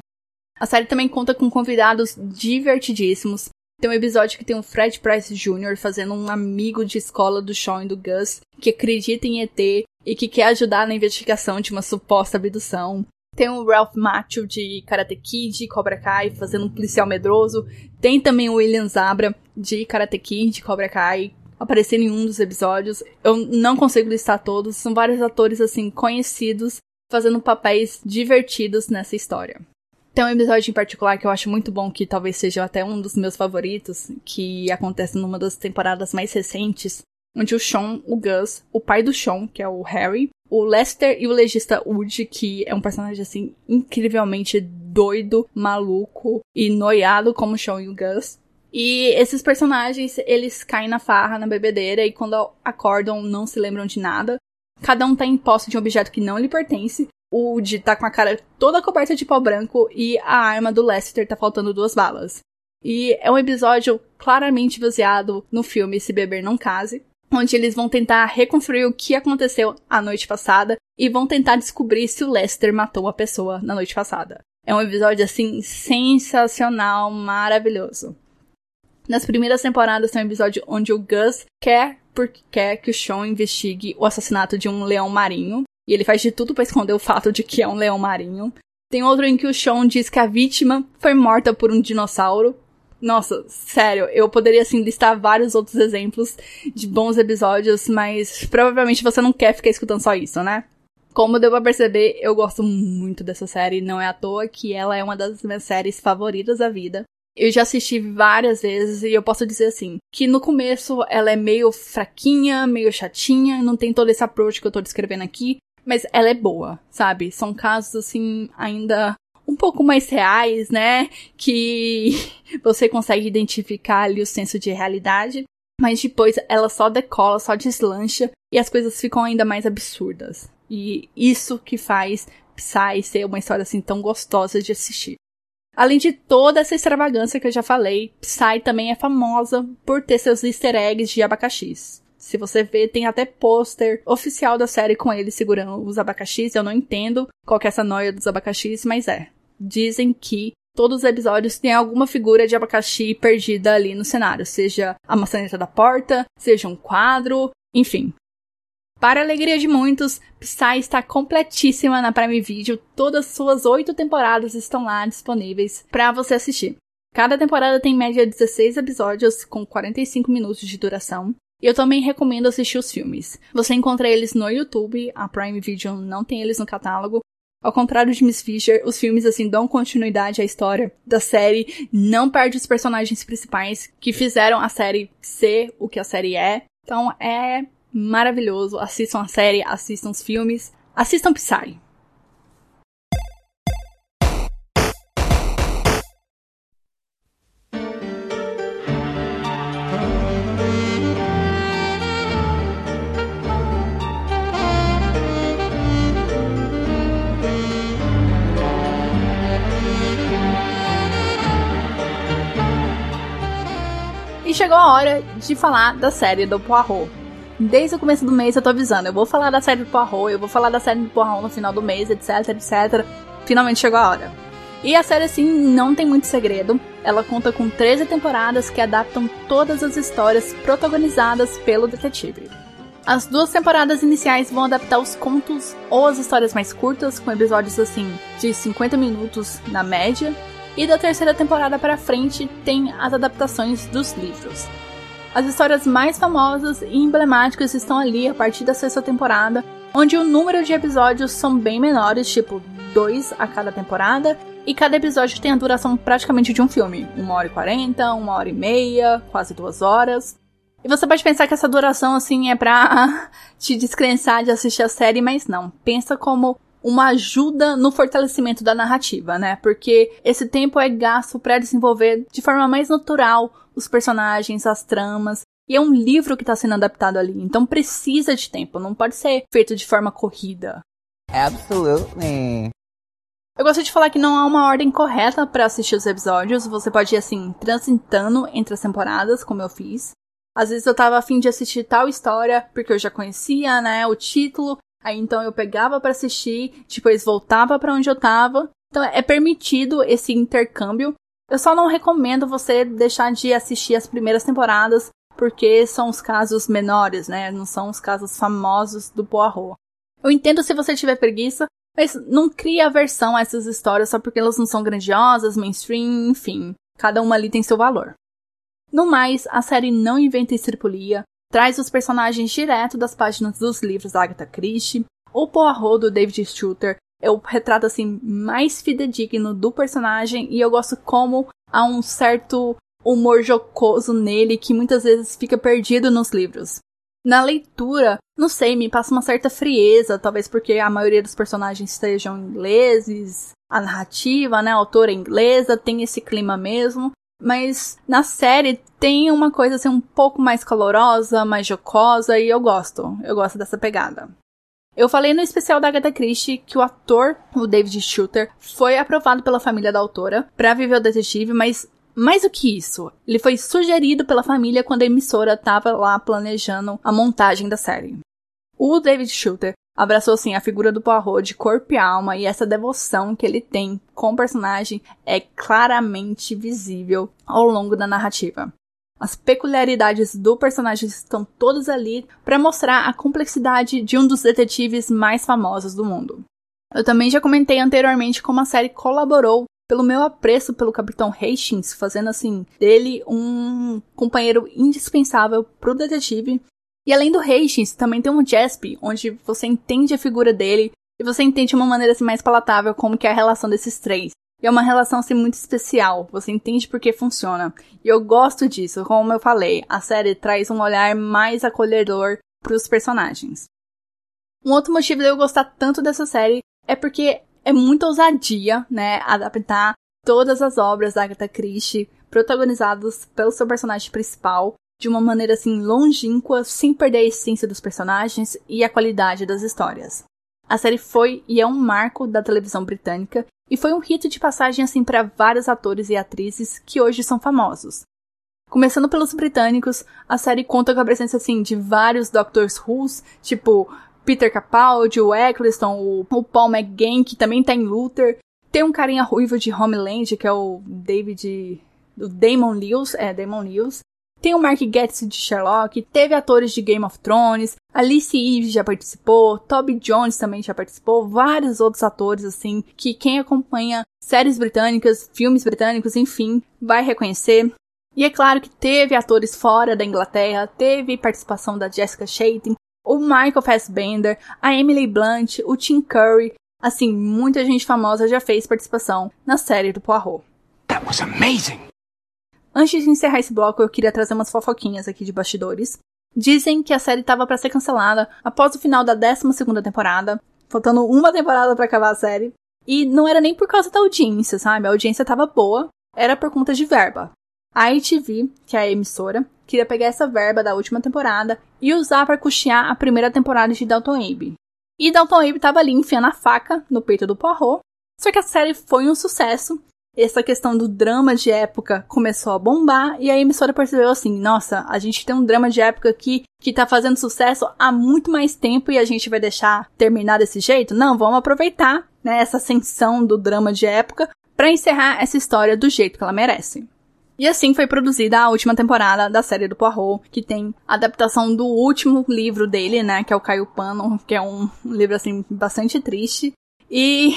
A série também conta com convidados divertidíssimos, tem um episódio que tem o Fred Price Jr. fazendo um amigo de escola do Sean e do Gus que acredita em ET e que quer ajudar na investigação de uma suposta abdução. Tem o Ralph Macchio de Karate Kid, Cobra Kai, fazendo um policial medroso. Tem também o William Zabra de Karate Kid, Cobra Kai, aparecendo em um dos episódios. Eu não consigo listar todos, são vários atores assim conhecidos fazendo papéis divertidos nessa história. Tem um episódio em particular que eu acho muito bom, que talvez seja até um dos meus favoritos, que acontece numa das temporadas mais recentes, onde o Sean, o Gus, o pai do Sean, que é o Harry, o Lester e o legista Woody, que é um personagem assim incrivelmente doido, maluco e noiado como o Sean e o Gus. E esses personagens, eles caem na farra, na bebedeira, e quando acordam não se lembram de nada. Cada um tá em posse de um objeto que não lhe pertence, o Woody tá com a cara toda coberta de pó branco e a arma do Lester tá faltando duas balas. E é um episódio claramente baseado no filme Se Beber Não Case, onde eles vão tentar reconstruir o que aconteceu a noite passada e vão tentar descobrir se o Lester matou a pessoa na noite passada. É um episódio assim sensacional, maravilhoso. Nas primeiras temporadas tem um episódio onde o Gus quer porque quer que o Sean investigue o assassinato de um leão marinho e ele faz de tudo para esconder o fato de que é um leão marinho. Tem outro em que o Sean diz que a vítima foi morta por um dinossauro. Nossa, sério, eu poderia assim listar vários outros exemplos de bons episódios, mas provavelmente você não quer ficar escutando só isso, né? Como deu pra perceber, eu gosto muito dessa série, não é à toa que ela é uma das minhas séries favoritas da vida. Eu já assisti várias vezes e eu posso dizer assim, que no começo ela é meio fraquinha, meio chatinha, não tem todo esse approach que eu tô descrevendo aqui, mas ela é boa, sabe? São casos assim ainda um pouco mais reais, né? Que <laughs> você consegue identificar ali o senso de realidade. Mas depois ela só decola, só deslancha e as coisas ficam ainda mais absurdas. E isso que faz Psy ser uma história assim tão gostosa de assistir. Além de toda essa extravagância que eu já falei, Psy também é famosa por ter seus easter eggs de abacaxis. Se você vê, tem até pôster oficial da série com ele segurando os abacaxis. Eu não entendo qual que é essa noia dos abacaxis, mas é. Dizem que todos os episódios tem alguma figura de abacaxi perdida ali no cenário, seja a maçaneta da porta, seja um quadro, enfim. Para alegria de muitos, Psy está completíssima na Prime Video, todas suas oito temporadas estão lá disponíveis para você assistir. Cada temporada tem em média 16 episódios com 45 minutos de duração. E eu também recomendo assistir os filmes. Você encontra eles no YouTube, a Prime Video não tem eles no catálogo, ao contrário de Miss Fisher, os filmes assim dão continuidade à história da série, não perde os personagens principais que fizeram a série ser o que a série é. Então é maravilhoso. Assistam a série, assistam os filmes, assistam Psy. Chegou a hora de falar da série do Poirot. Desde o começo do mês eu tô avisando, eu vou falar da série do Poirot, eu vou falar da série do Poirot no final do mês, etc, etc. Finalmente chegou a hora. E a série, assim, não tem muito segredo. Ela conta com 13 temporadas que adaptam todas as histórias protagonizadas pelo detetive. As duas temporadas iniciais vão adaptar os contos ou as histórias mais curtas, com episódios assim de 50 minutos na média, e da terceira temporada para frente tem as adaptações dos livros. As histórias mais famosas e emblemáticas estão ali a partir da sexta temporada, onde o número de episódios são bem menores, tipo dois a cada temporada, e cada episódio tem a duração praticamente de um filme, uma hora e quarenta, uma hora e meia, quase duas horas. E você pode pensar que essa duração assim é pra <laughs> te descrençar de assistir a série, mas não. Pensa como uma ajuda no fortalecimento da narrativa, né? Porque esse tempo é gasto para desenvolver de forma mais natural os personagens, as tramas. E é um livro que está sendo adaptado ali, então precisa de tempo, não pode ser feito de forma corrida.
Absolutely.
Eu gosto de falar que não há uma ordem correta para assistir os episódios. Você pode ir assim, transitando entre as temporadas, como eu fiz. Às vezes eu tava afim de assistir tal história, porque eu já conhecia, né, o título, Aí então eu pegava para assistir, depois voltava para onde eu tava. Então é permitido esse intercâmbio. Eu só não recomendo você deixar de assistir as primeiras temporadas, porque são os casos menores, né? Não são os casos famosos do Poirot. Eu entendo se você tiver preguiça, mas não cria aversão a essas histórias só porque elas não são grandiosas, mainstream, enfim. Cada uma ali tem seu valor. No mais, a série não inventa estripulia, traz os personagens direto das páginas dos livros da Agatha Christie. O Poirot do David Shooter é o retrato assim mais fidedigno do personagem e eu gosto como há um certo humor jocoso nele que muitas vezes fica perdido nos livros. Na leitura, não sei, me passa uma certa frieza, talvez porque a maioria dos personagens sejam ingleses, a narrativa, né, a autora é inglesa, tem esse clima mesmo, mas na série tem uma coisa assim um pouco mais calorosa, mais jocosa e eu gosto. Eu gosto dessa pegada. Eu falei no especial da Agatha Christie que o ator, o David Shooter, foi aprovado pela família da autora para viver o detetive, mas mais do que isso, ele foi sugerido pela família quando a emissora estava lá planejando a montagem da série. O David Shooter abraçou assim a figura do Poirot de corpo e alma e essa devoção que ele tem com o personagem é claramente visível ao longo da narrativa. As peculiaridades do personagem estão todas ali para mostrar a complexidade de um dos detetives mais famosos do mundo. Eu também já comentei anteriormente como a série colaborou pelo meu apreço pelo Capitão Hastings, fazendo assim dele um companheiro indispensável para o detetive e além do Hastings, também tem um Jasper, onde você entende a figura dele e você entende de uma maneira assim, mais palatável como que é a relação desses três. E é uma relação assim muito especial, você entende por que funciona. E eu gosto disso, como eu falei, a série traz um olhar mais acolhedor para os personagens. Um outro motivo de eu gostar tanto dessa série é porque é muita ousadia, né, adaptar todas as obras da Agatha Christie protagonizadas pelo seu personagem principal de uma maneira assim longínqua, sem perder a essência dos personagens e a qualidade das histórias. A série foi e é um marco da televisão britânica e foi um rito de passagem assim para vários atores e atrizes que hoje são famosos. Começando pelos britânicos, a série conta com a presença assim de vários Doctors Who, tipo Peter Capaldi, o Eccleston, o, o Paul McGann, que também tá em Luther. Tem um carinha ruivo de Homeland, que é o David. do Damon Lewis. É, Damon Lewis. Tem o Mark Getz de Sherlock, teve atores de Game of Thrones, Alice Eve já participou, Toby Jones também já participou, vários outros atores, assim, que quem acompanha séries britânicas, filmes britânicos, enfim, vai reconhecer. E é claro que teve atores fora da Inglaterra, teve participação da Jessica Chastain, o Michael Fassbender, a Emily Blunt, o Tim Curry, assim, muita gente famosa já fez participação na série do Poirot. That was amazing! Antes de encerrar esse bloco, eu queria trazer umas fofoquinhas aqui de bastidores. Dizem que a série estava para ser cancelada após o final da 12 temporada, faltando uma temporada para acabar a série. E não era nem por causa da audiência, sabe? A audiência estava boa, era por conta de verba. A ITV, que é a emissora, queria pegar essa verba da última temporada e usar para custear a primeira temporada de Dalton Abe. E Dalton Abe estava ali enfiando a faca no peito do Poirot, só que a série foi um sucesso essa questão do drama de época começou a bombar e a emissora percebeu assim: nossa, a gente tem um drama de época aqui que tá fazendo sucesso há muito mais tempo e a gente vai deixar terminar desse jeito? Não, vamos aproveitar né, essa ascensão do drama de época para encerrar essa história do jeito que ela merece. E assim foi produzida a última temporada da série do Poirot, que tem adaptação do último livro dele, né, que é o Caio Pano, que é um livro assim bastante triste. E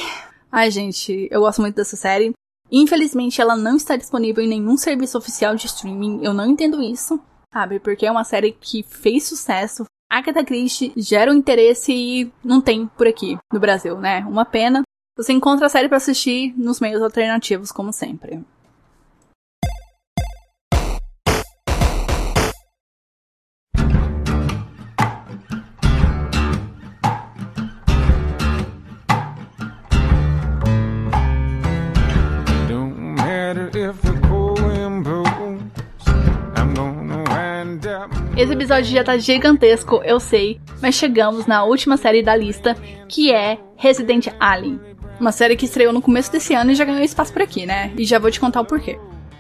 ai gente, eu gosto muito dessa série. Infelizmente, ela não está disponível em nenhum serviço oficial de streaming. Eu não entendo isso, sabe? Porque é uma série que fez sucesso. Agatha Christie gera um interesse e não tem por aqui no Brasil, né? Uma pena. Você encontra a série para assistir nos meios alternativos, como sempre. Esse episódio já tá gigantesco, eu sei, mas chegamos na última série da lista, que é Resident Alien. Uma série que estreou no começo desse ano e já ganhou espaço por aqui, né? E já vou te contar o porquê.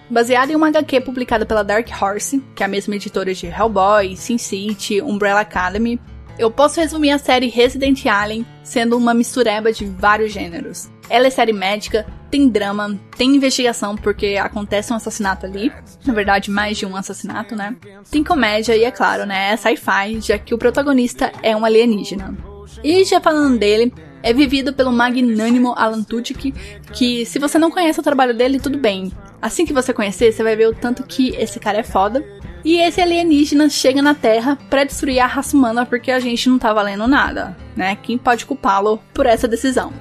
Baseada em uma HQ publicada pela Dark Horse, que é a mesma editora de Hellboy, Sin City, Umbrella Academy, eu posso resumir a série Resident Alien sendo uma mistureba de vários gêneros. Ela é série médica, tem drama, tem investigação porque acontece um assassinato ali. Na verdade, mais de um assassinato, né? Tem comédia e, é claro, né? É sci-fi, já que o protagonista é um alienígena. E já falando dele, é vivido pelo magnânimo Alan Tudyk, que se você não conhece o trabalho dele, tudo bem. Assim que você conhecer, você vai ver o tanto que esse cara é foda. E esse alienígena chega na Terra para destruir a raça humana porque a gente não tá valendo nada, né? Quem pode culpá-lo por essa decisão?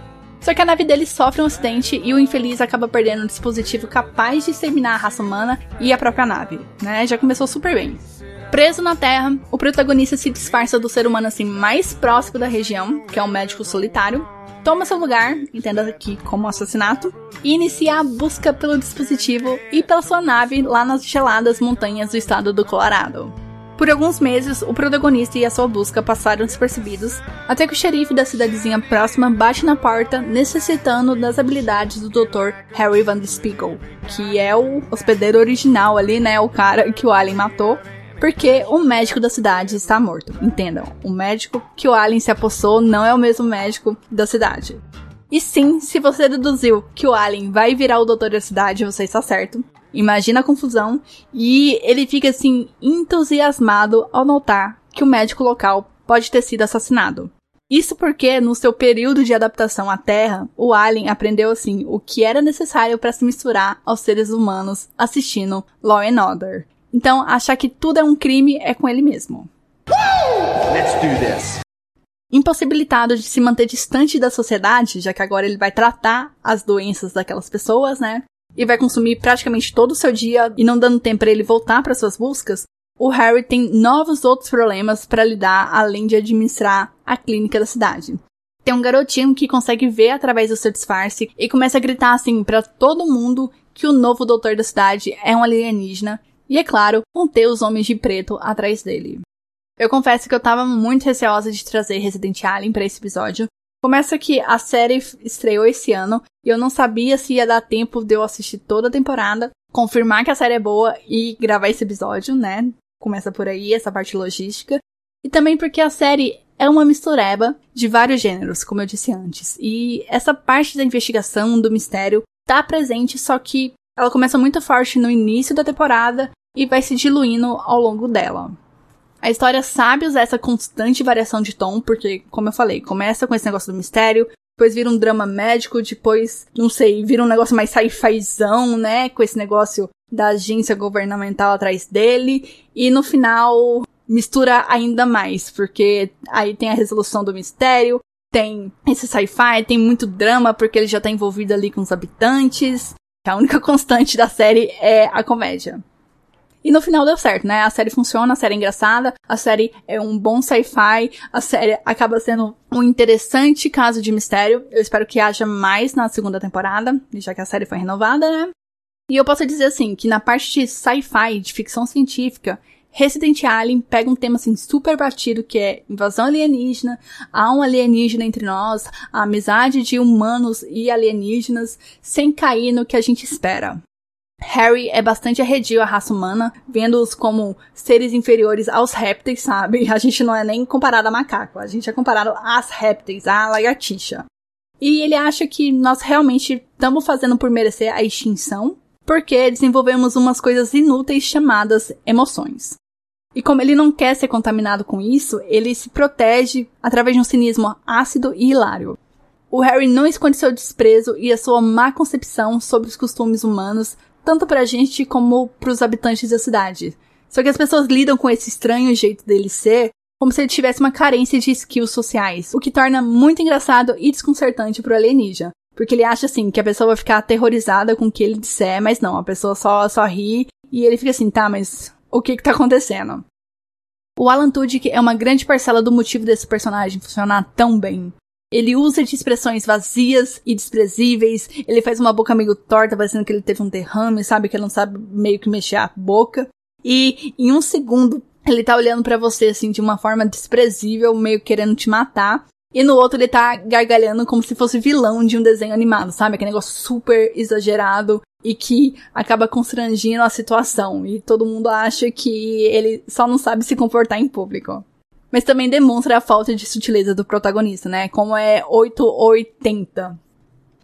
Só que a nave dele sofre um acidente e o infeliz acaba perdendo um dispositivo capaz de exterminar a raça humana e a própria nave, né? Já começou super bem. Preso na Terra, o protagonista se disfarça do ser humano assim mais próximo da região, que é um médico solitário, toma seu lugar, entenda aqui como assassinato, e inicia a busca pelo dispositivo e pela sua nave lá nas geladas montanhas do estado do Colorado. Por alguns meses, o protagonista e a sua busca passaram despercebidos, até que o xerife da cidadezinha próxima bate na porta, necessitando das habilidades do Dr. Harry Van Spiegel, que é o hospedeiro original ali, né, o cara que o Alien matou, porque o médico da cidade está morto. Entendam, o médico que o Alien se apossou não é o mesmo médico da cidade. E sim, se você deduziu que o Alien vai virar o doutor da cidade, você está certo. Imagina a confusão. E ele fica assim, entusiasmado ao notar que o médico local pode ter sido assassinado. Isso porque, no seu período de adaptação à Terra, o Alien aprendeu assim o que era necessário para se misturar aos seres humanos assistindo Law and Order. Então, achar que tudo é um crime é com ele mesmo. Let's do this. Impossibilitado de se manter distante da sociedade, já que agora ele vai tratar as doenças daquelas pessoas, né? E vai consumir praticamente todo o seu dia e não dando tempo para ele voltar para suas buscas, o Harry tem novos outros problemas para lidar além de administrar a clínica da cidade. Tem um garotinho que consegue ver através do seu disfarce e começa a gritar assim para todo mundo que o novo doutor da cidade é um alienígena e, é claro, ter os homens de preto atrás dele. Eu confesso que eu tava muito receosa de trazer Resident Alien para esse episódio, Começa que a série estreou esse ano e eu não sabia se ia dar tempo de eu assistir toda a temporada, confirmar que a série é boa e gravar esse episódio, né? Começa por aí essa parte logística. E também porque a série é uma mistureba de vários gêneros, como eu disse antes. E essa parte da investigação, do mistério, tá presente, só que ela começa muito forte no início da temporada e vai se diluindo ao longo dela. A história sabe usar essa constante variação de tom, porque, como eu falei, começa com esse negócio do mistério, depois vira um drama médico, depois, não sei, vira um negócio mais sci-fizão, né? Com esse negócio da agência governamental atrás dele, e no final mistura ainda mais, porque aí tem a resolução do mistério, tem esse sci-fi, tem muito drama, porque ele já tá envolvido ali com os habitantes. A única <laughs> constante da série é a comédia. E no final deu certo, né? A série funciona, a série é engraçada, a série é um bom sci-fi, a série acaba sendo um interessante caso de mistério. Eu espero que haja mais na segunda temporada, já que a série foi renovada, né? E eu posso dizer assim, que na parte de sci-fi, de ficção científica, Resident Alien pega um tema assim super batido que é invasão alienígena, há um alienígena entre nós, a amizade de humanos e alienígenas, sem cair no que a gente espera. Harry é bastante arredio à raça humana, vendo-os como seres inferiores aos répteis, sabe? <laughs> A gente não é nem comparado a macaco, a gente é comparado às répteis, à lagartixa. E ele acha que nós realmente estamos fazendo por merecer a extinção, porque desenvolvemos umas coisas inúteis chamadas emoções. E como ele não quer ser contaminado com isso, ele se protege através de um cinismo ácido e hilário. O Harry não esconde seu desprezo e a sua má concepção sobre os costumes humanos tanto pra gente como pros habitantes da cidade. Só que as pessoas lidam com esse estranho jeito dele ser como se ele tivesse uma carência de skills sociais, o que torna muito engraçado e desconcertante pro alienígena. Porque ele acha assim que a pessoa vai ficar aterrorizada com o que ele disser, mas não, a pessoa só, só ri e ele fica assim, tá, mas o que que tá acontecendo? O Alan Tudyk é uma grande parcela do motivo desse personagem funcionar tão bem. Ele usa de expressões vazias e desprezíveis. Ele faz uma boca meio torta, parecendo que ele teve um derrame, sabe? Que ele não sabe meio que mexer a boca. E em um segundo, ele tá olhando para você, assim, de uma forma desprezível, meio querendo te matar. E no outro ele tá gargalhando como se fosse vilão de um desenho animado, sabe? Aquele negócio super exagerado e que acaba constrangindo a situação. E todo mundo acha que ele só não sabe se comportar em público mas também demonstra a falta de sutileza do protagonista, né? Como é 880.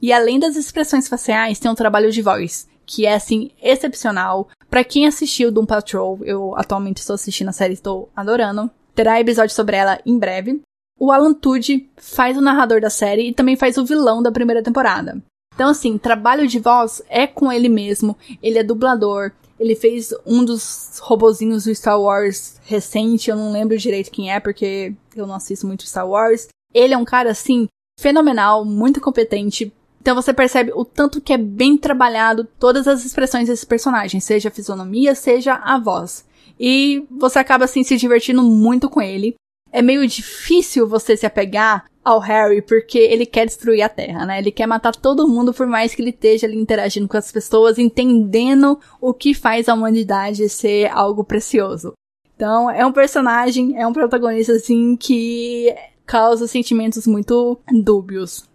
E além das expressões faciais, tem um trabalho de voz, que é assim excepcional. Para quem assistiu Doom Patrol, eu atualmente estou assistindo a série, estou adorando. Terá episódio sobre ela em breve. O Alan Tudy faz o narrador da série e também faz o vilão da primeira temporada. Então, assim, trabalho de voz é com ele mesmo. Ele é dublador, ele fez um dos robozinhos do Star Wars recente, eu não lembro direito quem é, porque eu não assisto muito Star Wars. Ele é um cara, assim, fenomenal, muito competente. Então você percebe o tanto que é bem trabalhado todas as expressões desse personagem, seja a fisionomia, seja a voz. E você acaba, assim, se divertindo muito com ele. É meio difícil você se apegar ao Harry porque ele quer destruir a Terra, né? Ele quer matar todo mundo por mais que ele esteja ali interagindo com as pessoas, entendendo o que faz a humanidade ser algo precioso. Então, é um personagem, é um protagonista assim que causa sentimentos muito dúbios.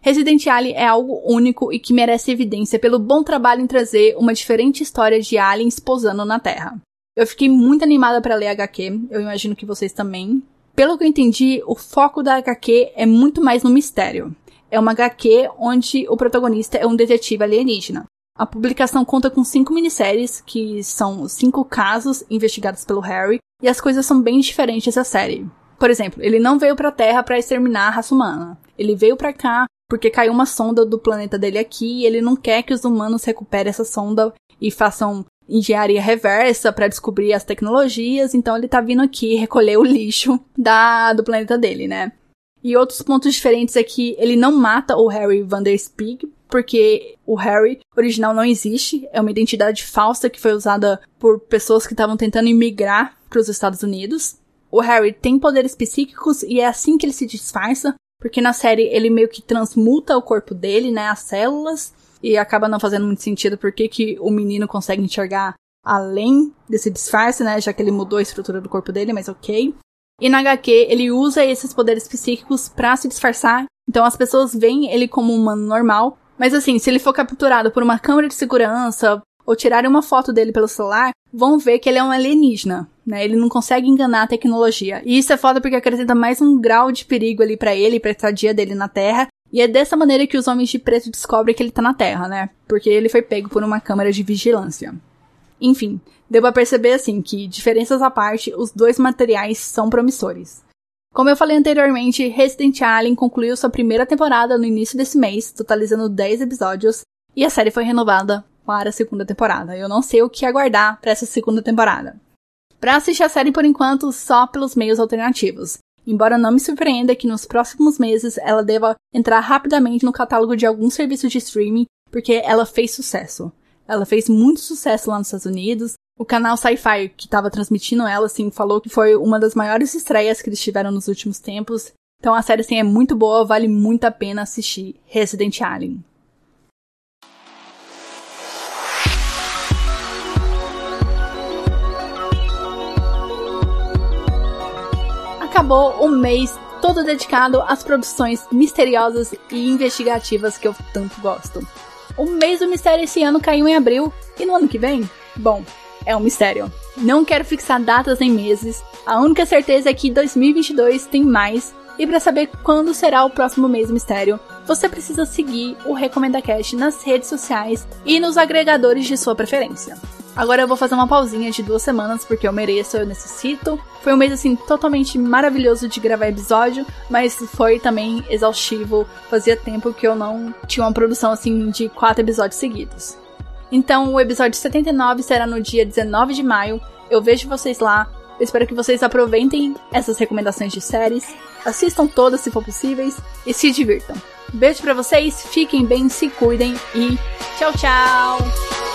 Resident Alien é algo único e que merece evidência pelo bom trabalho em trazer uma diferente história de aliens posando na Terra. Eu fiquei muito animada para ler HQ, eu imagino que vocês também. Pelo que eu entendi, o foco da HQ é muito mais no mistério. É uma HQ onde o protagonista é um detetive alienígena. A publicação conta com cinco minisséries, que são cinco casos investigados pelo Harry, e as coisas são bem diferentes da série. Por exemplo, ele não veio pra Terra para exterminar a raça humana. Ele veio para cá porque caiu uma sonda do planeta dele aqui e ele não quer que os humanos recuperem essa sonda e façam engenharia reversa para descobrir as tecnologias, então ele tá vindo aqui recolher o lixo da do planeta dele, né? E outros pontos diferentes é que ele não mata o Harry Van Der Spieg, porque o Harry original não existe, é uma identidade falsa que foi usada por pessoas que estavam tentando imigrar para os Estados Unidos. O Harry tem poderes psíquicos e é assim que ele se disfarça, porque na série ele meio que transmuta o corpo dele, né, as células, e acaba não fazendo muito sentido porque que o menino consegue enxergar além desse disfarce, né? Já que ele mudou a estrutura do corpo dele, mas ok. E na HQ, ele usa esses poderes psíquicos para se disfarçar. Então as pessoas veem ele como um humano normal. Mas assim, se ele for capturado por uma câmera de segurança ou tirarem uma foto dele pelo celular, vão ver que ele é um alienígena, né? Ele não consegue enganar a tecnologia. E isso é foda porque acrescenta mais um grau de perigo ali para ele, pra estadia dele na Terra. E é dessa maneira que os homens de preto descobrem que ele tá na Terra, né? Porque ele foi pego por uma câmera de vigilância. Enfim, deu pra perceber assim que, diferenças à parte, os dois materiais são promissores. Como eu falei anteriormente, Resident Alien concluiu sua primeira temporada no início desse mês, totalizando 10 episódios, e a série foi renovada para a segunda temporada. Eu não sei o que aguardar para essa segunda temporada. Para assistir a série por enquanto, só pelos meios alternativos. Embora não me surpreenda que nos próximos meses ela deva entrar rapidamente no catálogo de algum serviço de streaming, porque ela fez sucesso. Ela fez muito sucesso lá nos Estados Unidos. O canal Sci-Fi, que estava transmitindo ela, assim, falou que foi uma das maiores estreias que eles tiveram nos últimos tempos. Então a série, assim, é muito boa, vale muito a pena assistir Resident Alien. Acabou o mês todo dedicado às produções misteriosas e investigativas que eu tanto gosto. O mês do mistério esse ano caiu em abril e no ano que vem? Bom, é um mistério. Não quero fixar datas nem meses. A única certeza é que 2022 tem mais. E para saber quando será o próximo mês do mistério, você precisa seguir o Recomenda Cast nas redes sociais e nos agregadores de sua preferência. Agora eu vou fazer uma pausinha de duas semanas, porque eu mereço, eu necessito. Foi um mês, assim, totalmente maravilhoso de gravar episódio, mas foi também exaustivo. Fazia tempo que eu não tinha uma produção, assim, de quatro episódios seguidos. Então, o episódio 79 será no dia 19 de maio. Eu vejo vocês lá. Eu espero que vocês aproveitem essas recomendações de séries, assistam todas se for possíveis e se divirtam. Beijo para vocês, fiquem bem, se cuidem e tchau, tchau!